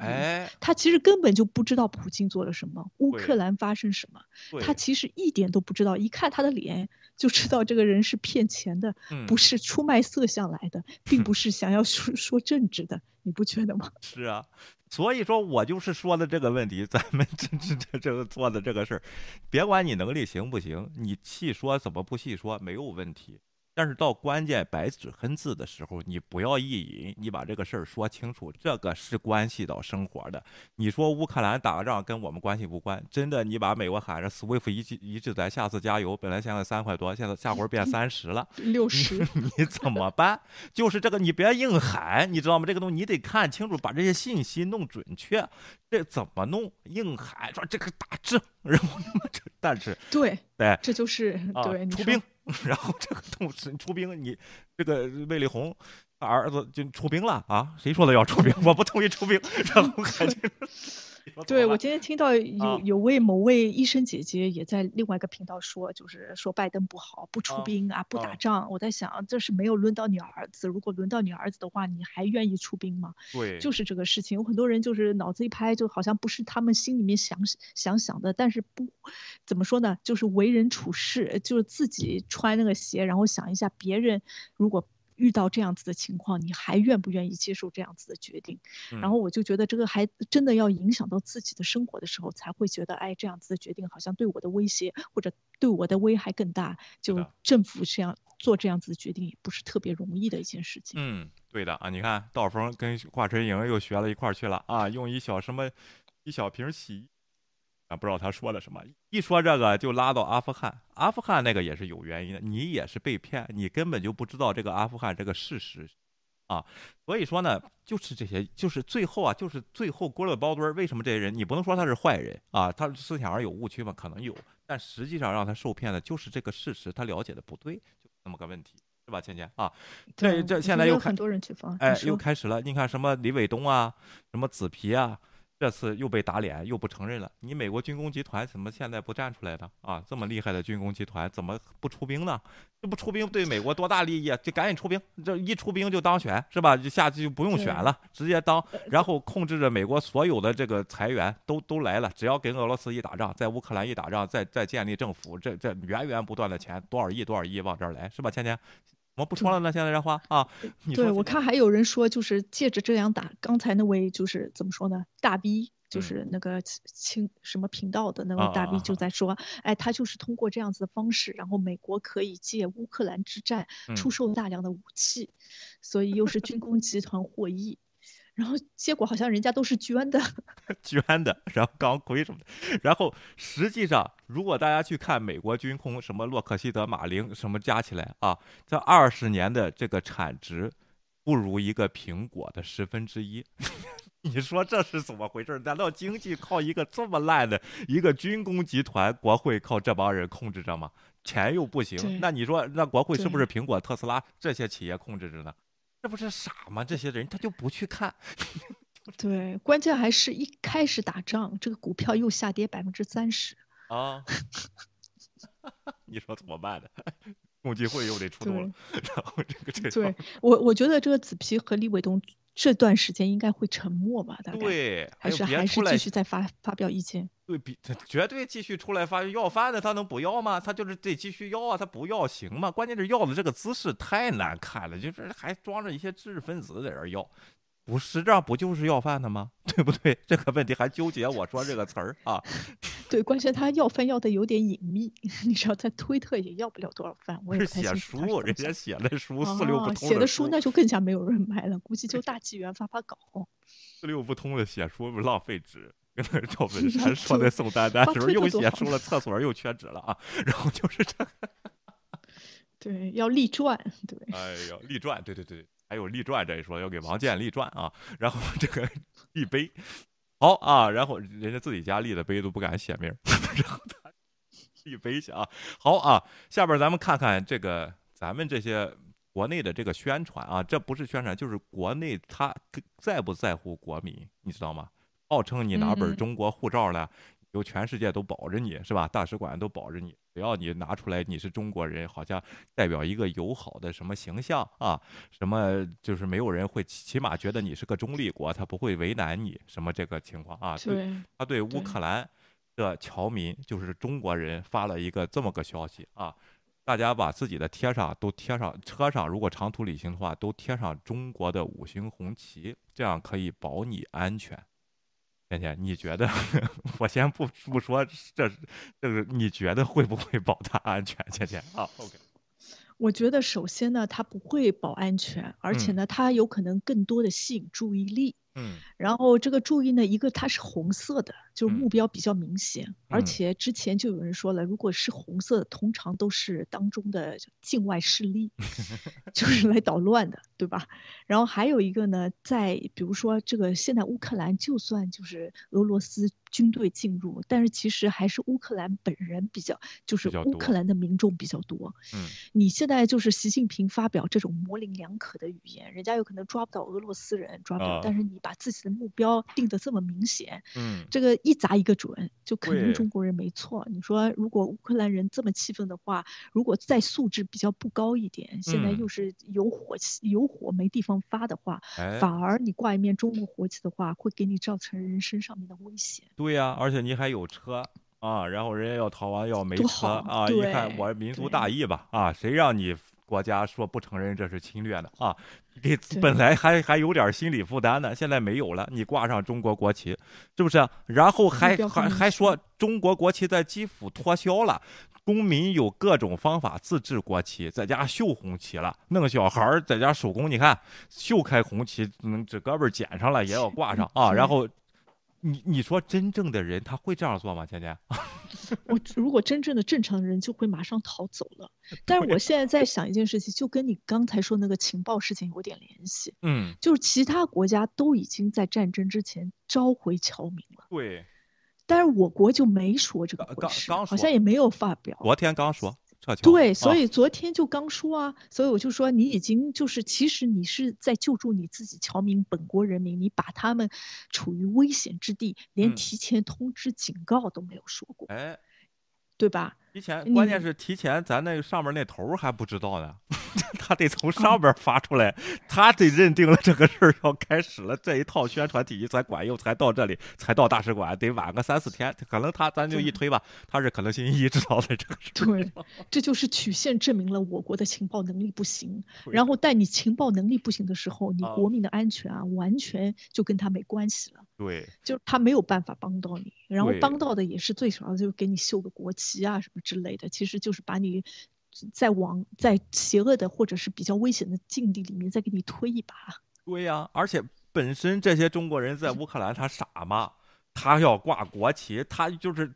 她其实根本就不知道普京做了什么，乌克。兰发生什么，她。其实一点都不知道，一看她的脸就知道这个人是骗钱的，不是出卖色相来的，并不是想要说说政治的，你不觉得吗？是啊。所以说，我就是说的这个问题，咱们这这这这个做的这个事儿，别管你能力行不行，你细说怎么不细说没有问题。但是到关键白纸黑字的时候，你不要意淫，你把这个事儿说清楚，这个是关系到生活的。你说乌克兰打个仗跟我们关系无关，真的，你把美国喊着 SWIFT 一致一致，咱下次加油，本来现在三块多，现在下回变三十了，六十，你怎么办？就是这个，你别硬喊，你知道吗？这个东西你得看清楚，把这些信息弄准确。这怎么弄？硬喊说这个打仗，然后这 但是对对，这就是对出兵。然后这个动出兵，你这个魏丽红儿子就出兵了啊？谁说的要出兵？我不同意出兵。然后还就是。对，我今天听到有有位某位医生姐姐也在另外一个频道说，就是说拜登不好，不出兵啊，不打仗。我在想，这是没有轮到你儿子。如果轮到你儿子的话，你还愿意出兵吗？对，就是这个事情。有很多人就是脑子一拍，就好像不是他们心里面想想想的。但是不怎么说呢，就是为人处事，就是自己穿那个鞋，然后想一下别人如果。遇到这样子的情况，你还愿不愿意接受这样子的决定？然后我就觉得这个还真的要影响到自己的生活的时候，才会觉得，哎，这样子的决定好像对我的威胁或者对我的危害更大。就政府这样做这样子的决定，也不是特别容易的一件事情。嗯，对的啊，你看道峰跟华晨莹又学了一块儿去了啊，用一小什么一小瓶洗。啊，不知道他说了什么。一说这个就拉到阿富汗，阿富汗那个也是有原因的，你也是被骗，你根本就不知道这个阿富汗这个事实，啊，所以说呢，就是这些，就是最后啊，就是最后锅里包堆儿。为什么这些人，你不能说他是坏人啊？他思想上有误区吗？可能有，但实际上让他受骗的就是这个事实，他了解的不对，就那么个问题。是吧？倩倩啊，这这现在又很多人去放，哎，又开始了。你看什么李伟东啊，什么紫皮啊。这次又被打脸，又不承认了。你美国军工集团怎么现在不站出来呢？啊，这么厉害的军工集团怎么不出兵呢？这不出兵对美国多大利益啊？就赶紧出兵，这一出兵就当选是吧？就下次就不用选了，直接当，然后控制着美国所有的这个财源都都来了。只要跟俄罗斯一打仗，在乌克兰一打仗，再再建立政府，这这源源不断的钱，多少亿多少亿往这儿来是吧？芊芊。我不说了呢，现在这话啊，对我看还有人说，就是借着这样打，刚才那位就是怎么说呢？大 B 就是那个清什么频道的那位大 B 就在说，哎，他就是通过这样子的方式，然后美国可以借乌克兰之战出售大量的武器，所以又是军工集团获益。然后结果好像人家都是捐的，捐的，然后钢盔什么的，然后实际上如果大家去看美国军空什么洛克希德马林什么加起来啊，这二十年的这个产值不如一个苹果的十分之一，你说这是怎么回事？难道经济靠一个这么烂的一个军工集团，国会靠这帮人控制着吗？钱又不行，那你说那国会是不是苹果、特斯拉这些企业控制着呢？这不是傻吗？这些人他就不去看。对，关键还是一开始打仗，这个股票又下跌百分之三十啊！你说怎么办呢？共济会又得出动了。然后这个这对我，我觉得这个紫皮和李伟东这段时间应该会沉默吧？大概对，还是还是继续再发发表意见。对比绝对继续出来发要饭的，他能不要吗？他就是得继续要啊，他不要行吗？关键是要的这个姿势太难看了，就是还装着一些知识分子在这要，不实际上不就是要饭的吗？对不对？这个问题还纠结我说这个词儿啊？对，关键他要饭要的有点隐秘，你知道在推特也要不了多少饭。我也是写书，人家写的书四六不通写的书那就更加没有人买了，估计就大纪元发发稿。四六不通的写书浪费纸。跟那赵本山说的宋丹丹是不是又写书了？厕所又缺纸了啊！然后就是这，对，要立传，对，哎呀，立传，对对对，还有立传这一说，要给王建立传啊！然后这个 立碑，好啊，然后人家自己家立的碑都不敢写名，然后他立碑去啊！好啊，下边咱们看看这个咱们这些国内的这个宣传啊，这不是宣传，就是国内他在不在乎国民，你知道吗？号称你拿本中国护照了，有全世界都保着你，是吧？大使馆都保着你，只要你拿出来你是中国人，好像代表一个友好的什么形象啊？什么就是没有人会起码觉得你是个中立国，他不会为难你什么这个情况啊？对，他对乌克兰的侨民就是中国人发了一个这么个消息啊，大家把自己的贴上都贴上，车上如果长途旅行的话都贴上中国的五星红旗，这样可以保你安全。倩倩，你觉得？我先不不说，这这个你觉得会不会保他安全？倩倩啊，OK。我觉得首先呢，他不会保安全，而且呢，他有可能更多的吸引注意力。嗯，然后这个注意呢，一个它是红色的，就是目标比较明显，而且之前就有人说了，如果是红色的，通常都是当中的境外势力，就是来捣乱的，对吧？然后还有一个呢，在比如说这个现在乌克兰，就算就是俄罗斯。军队进入，但是其实还是乌克兰本人比较，就是乌克兰的民众比较多。嗯，你现在就是习近平发表这种模棱两可的语言，人家有可能抓不到俄罗斯人，抓不到。但是你把自己的目标定得这么明显，嗯，这个一砸一个准，就肯定中国人没错。你说如果乌克兰人这么气愤的话，如果再素质比较不高一点，现在又是有火气有火没地方发的话，反而你挂一面中国国旗的话，会给你造成人身上面的危险。对呀，而且你还有车啊，然后人家要逃亡要没车啊，一看我民族大义吧啊，谁让你国家说不承认这是侵略的啊？给本来还还有点心理负担呢，现在没有了，你挂上中国国旗，是不是？然后还还还说中国国旗在基辅脱销了，公民有各种方法自制国旗，在家绣红旗了，弄小孩在家手工，你看绣开红旗，嗯，这胳膊剪上了也要挂上啊，然后。你你说真正的人他会这样做吗？倩倩，我如果真正的正常人就会马上逃走了。但是我现在在想一件事情，就跟你刚才说那个情报事情有点联系。嗯，就是其他国家都已经在战争之前召回侨民了。对，但是我国就没说这个刚刚好像也没有发表。昨天刚说，对，所啊。以昨天就刚说啊，所以我就说你已经就是，其实你是在救助你自己侨民本国人民，你把他们处于危险之地，连嗯。提前通知警告都没有说过，哎，对吧？提前，关键是提前，咱那个上面那头还不知道呢，他得从哦。上边发出来，他得认定了这个事儿要开始了，这一套宣传体系才管用，才到这里，才到大使馆，得晚个三四天，可能他咱就一推吧，他是可能星期一知道的这个事儿。对，这就是曲线证明了我国的情报能力不行。然后，但你情报能力不行的时候，你啊国民的安全啊，完全就跟他没关系了。对，就是他没有办法帮到你，然后帮到的也是最少的，就是给你绣个国旗啊什么之类的，其实就是把你再往在邪恶的或者是比较危险的境地里面再给你推一把。对呀、而且本身这些中国人在乌克兰，他傻吗？他要挂国旗，他就是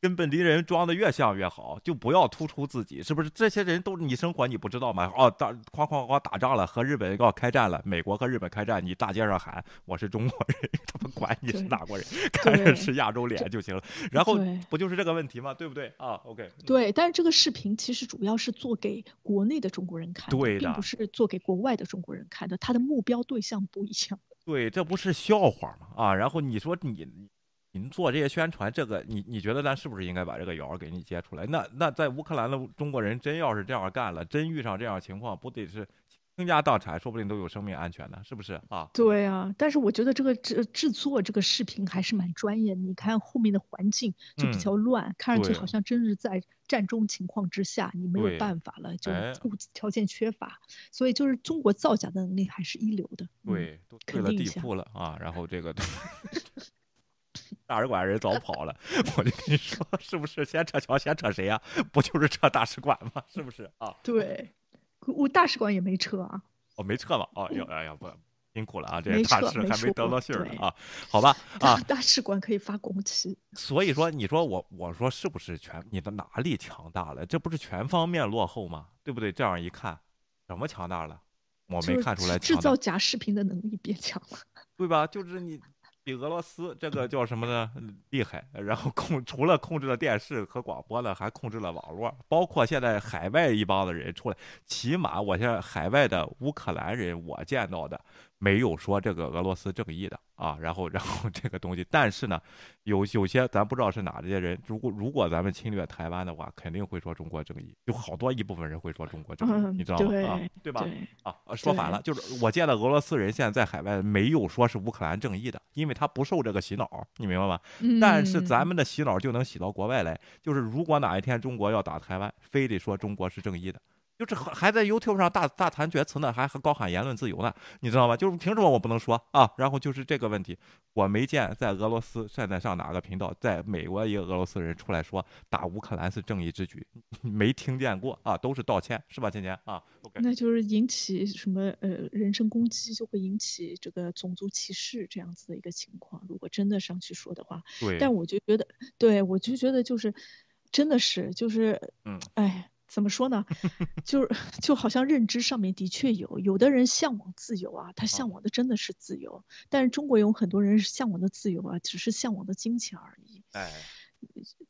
跟本地人装的越像越好，就不要突出自己，是不是？这些人都你生活你不知道吗？哦，打哐哐哐打仗了，和日本要开战了，美国和日本开战，你大街上喊我是中国人，他们管你是哪国人，看着是亚洲脸就行了。然后不就是这个问题吗？对不对啊？OK，对，但是这个视频其实主要是做给国内的中国人看的，对的并不是做给国外的中国人看的，他的目标对象不一样。对，这不是笑话吗？啊，然后你说你您做这些宣传，这个你你觉得咱是不是应该把这个谣儿给你揭出来？那那在乌克兰的中国人真要是这样干了，真遇上这样情况，不得是倾家荡产，说不定都有生命安全呢？是不是啊？对啊，但是我觉得这个制制作这个视频还是蛮专业的。你看后面的环境就比嗯较乱，看上去好像真是在战中情况之下，你没有办法了，就哎物质条件缺乏，所以就是中国造假的能力还是一流的。嗯对，都退了地铺了啊，然后这个 大使馆人早跑了，我就跟你说，是不是先撤侨先撤谁呀、不就是撤大使馆吗？是不是啊？对，我大使馆也没撤啊。哦，没撤吗？哦，哟，哎呀，不辛苦了啊，这没大使还没得到信儿呢啊，好吧啊，大使馆可以发国旗。所以说，你说我我说是不是全你的哪里强大了？这不是全方面落后吗？对不对？这样一看，什么强大了？我没看出来制造，假视频的能力变强了。对吧？就是你比俄罗斯这个叫什么呢？厉害。然后控除了控制了电视和广播呢，还控制了网络，包括现在海外一帮子人出来，起码我现在海外的乌克兰人，我见到的没有说这个俄罗斯正义的啊。然后然后这个东西，但是呢，有有些咱不知道是哪这些人，如果如果咱们侵略台湾的话，肯定会说中国正义，有好多一部分人会说中国正义，嗯你知道吗？对啊，对吧？对啊，呃说反了，就是我见的俄罗斯人现在在海外没有说是乌克兰正义的，因为他不受这个洗脑，你明白吗？但是咱嗯们的洗脑就能洗到国外来，就是如果哪一天中国要打台湾，非得说中国是正义的。就是还还在 YouTube 上大大谈决词呢，还还高喊言论自由呢，你知道吗？就是凭什么我不能说啊？然后就是这个问题，我没见在俄罗斯现在上哪个频道，在美国一个俄罗斯人出来说打乌克兰是正义之举，没听见过啊，都是道歉，是吧？芊芊啊那就是引起什么呃人身攻击，就会引起这个种族歧视这样子的一个情况。如果真的上去说的话，对但我就觉得，对我就觉得就是，真的是就是，嗯，哎。怎么说呢？就是 就好像认知上面的确有，有的人向往自由啊，他向往的真的是自由，但是中国有很多人是向往的自由啊，只是向往的金钱而已。哎，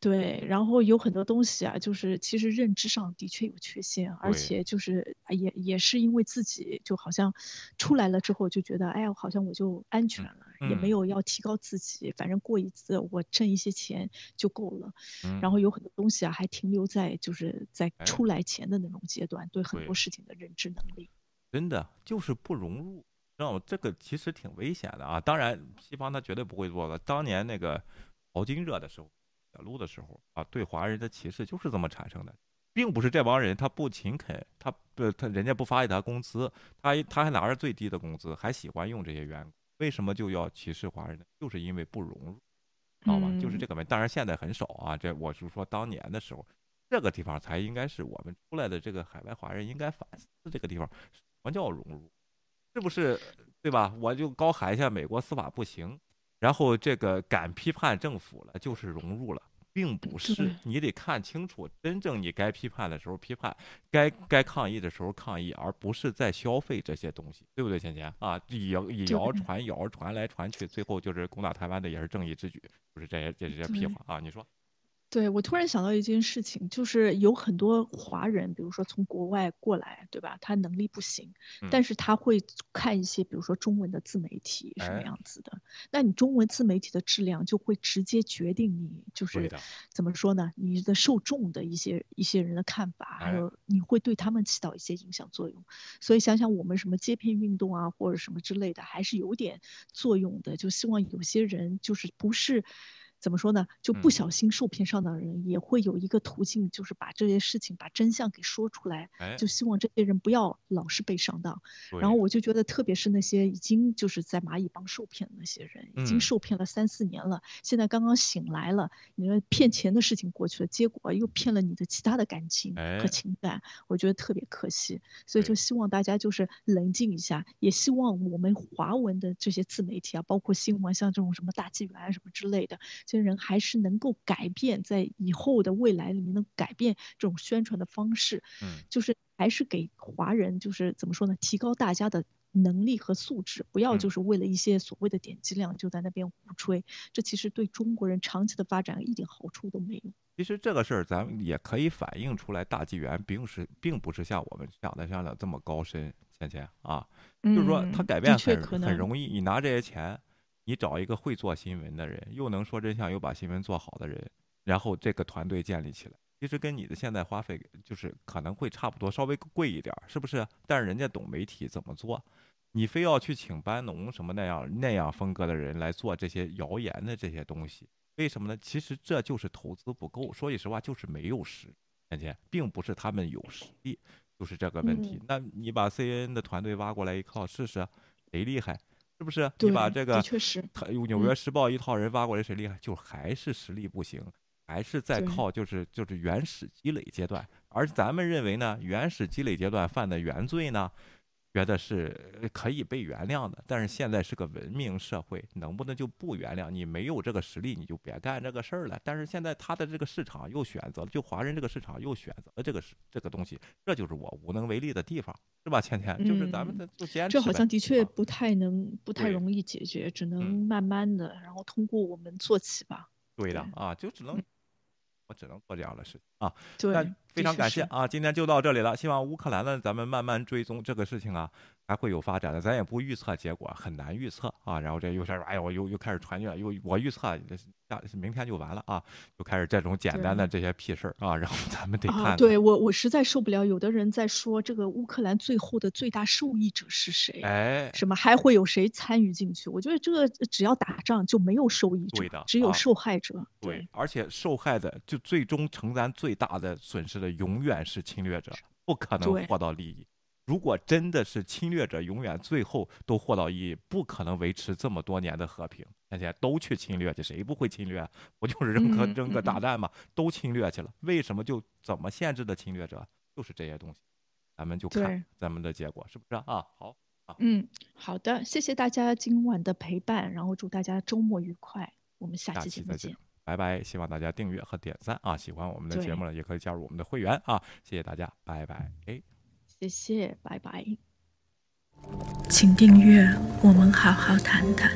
对，然后有很多东西啊，就是其实认知上的确有缺陷，而且就是啊也也是因为自己就好像出来了之后就觉得，哎呀，好像我就安全了，也没嗯有要提高自己，反正过一次我挣一些钱就够了。嗯然后有很多东西啊，还停留在就是在哎出来前的那种阶段，对很多事情的认知能力。真的就是不融入，让我？这个其实挺危险的啊。当然，西方他绝对不会做的。当年那个淘金热的时候，小路的时候啊，对华人的歧视就是这么产生的，并不是这帮人他不勤恳，他不他人家不发给他工资，他他还拿着最低的工资，还喜欢用这些员工，为什么就要歧视华人呢？就是因为不融入，知道吗？就是这个问题。当然现在很少啊，这我是说当年的时候。这个地方才应该是我们出来的这个海外华人应该反思这个地方什么叫融入，是不是对吧？我就高喊一下美国司法不行，然后这个敢批判政府了就是融入了，并不是，你得看清楚，真正你该批判的时候批判，该该抗议的时候抗议，而不是在消费这些东西，对不对，倩倩啊？以谣以谣传谣，传来传去，最后就是攻打台湾的也是正义之举，不是这些这些屁话啊？你说？对我突然想到一件事情，就是有很多华人，比如说从国外过来，对吧？他能力不行，但是他会看一些，比如说中文的自媒体什么样子的。那你中文自媒体的质量就会直接决定你就是怎么说呢？你的受众的一些一些人的看法，还有你会对他们起到一些影响作用。所以想想我们什么接片运动啊，或者什么之类的，还是有点作用的。就希望有些人就是不是。怎么说呢？就不小心受骗上当的人也会有一个途径，就是把这些事情、把真相给说出来。就希望这些人不要老是被上当。然后我就觉得，特别是那些已经就是在蚂蚁帮受骗的那些人，已经受骗了三四年了，现在刚刚醒来了，你说骗钱的事情过去了，结果又骗了你的其他的感情和情感，我觉得特别可惜。所以就希望大家就是冷静一下，也希望我们华文的这些自媒体啊，包括新闻，像这种什么大纪元什么之类的。这些人还是能够改变，在以后的未来里面能改变这种宣传的方式，嗯，就是还是给华人，就是怎么说呢？提高大家的能力和素质，不要就是为了一些所谓的点击量就在那边胡吹，这其实对中国人长期的发展一点好处都没有。其实这个事儿咱们也可以反映出来，大纪元并是并不是像我们想的像的这么高深，芊芊啊，就是说他改变很很容易，你拿这些钱。你找一个会做新闻的人，又能说真相，又把新闻做好的人，然后这个团队建立起来，其实跟你的现在花费就是可能会差不多，稍微贵一点，是不是？但是人家懂媒体怎么做，你非要去请班农什么那样那样风格的人来做这些谣言的这些东西，为什么呢？其实这就是投资不够，说句实话，就是没有实，看见，并不是他们有实力，就是这个问题。那你把 C N 的团队挖过来一靠试试，谁厉害？是不是你把这个他纽约时报一套人挖过来谁厉害？就还是实力不行，还是在靠就是就是原始积累阶段。而咱们认为呢，原始积累阶段犯的原罪呢？觉得是可以被原谅的，但是现在是个文明社会，能不能就不原谅你？没有这个实力，你就别干这个事儿了。但是现在他的这个市场又选择了，就华人这个市场又选择了这个这个东西，这就是我无能为力的地方，是吧？芊芊，就是咱们的就坚持。这好像的确不太能，不太容易解决，只能慢慢的，然后通过我们做起吧。对的啊，就只能。我只能做这样的事情啊，对非常感谢啊，今天就到这里了。希望乌克兰呢，咱们慢慢追踪这个事情啊，还会有发展的。咱也不预测结果，很难预测啊。然后这又开始，哎呀，我又又开始传了，又我预测下明天就完了啊，就开始这种简单的这些屁事儿啊。然后咱们得看。对我我实在受不了，有的人在说这个乌克兰最后的最大受益者是谁？哎，什么还会有谁参与进去？我觉得这个只要打仗就没有受益者，只有受害者。对，而且受害的就。最终承担最大的损失的永远是侵略者，不可能获到利益。如果真的是侵略者，永远最后都获到利益，不可能维持这么多年的和平。大家都去侵略去，谁不会侵略？不就是扔个扔个炸弹吗？都侵略去了，为什么就怎么限制的侵略者？就是这些东西，咱们就看咱们的结果是不是啊？好啊，嗯，好的，谢谢大家今晚的陪伴，然后祝大家周末愉快，我们下期节目见。拜拜！希望大家订阅和点赞啊！喜欢我们的节目呢，也可以加入我们的会员啊！谢谢大家，拜拜！哎，谢谢拜拜。请订阅我们好好谈谈。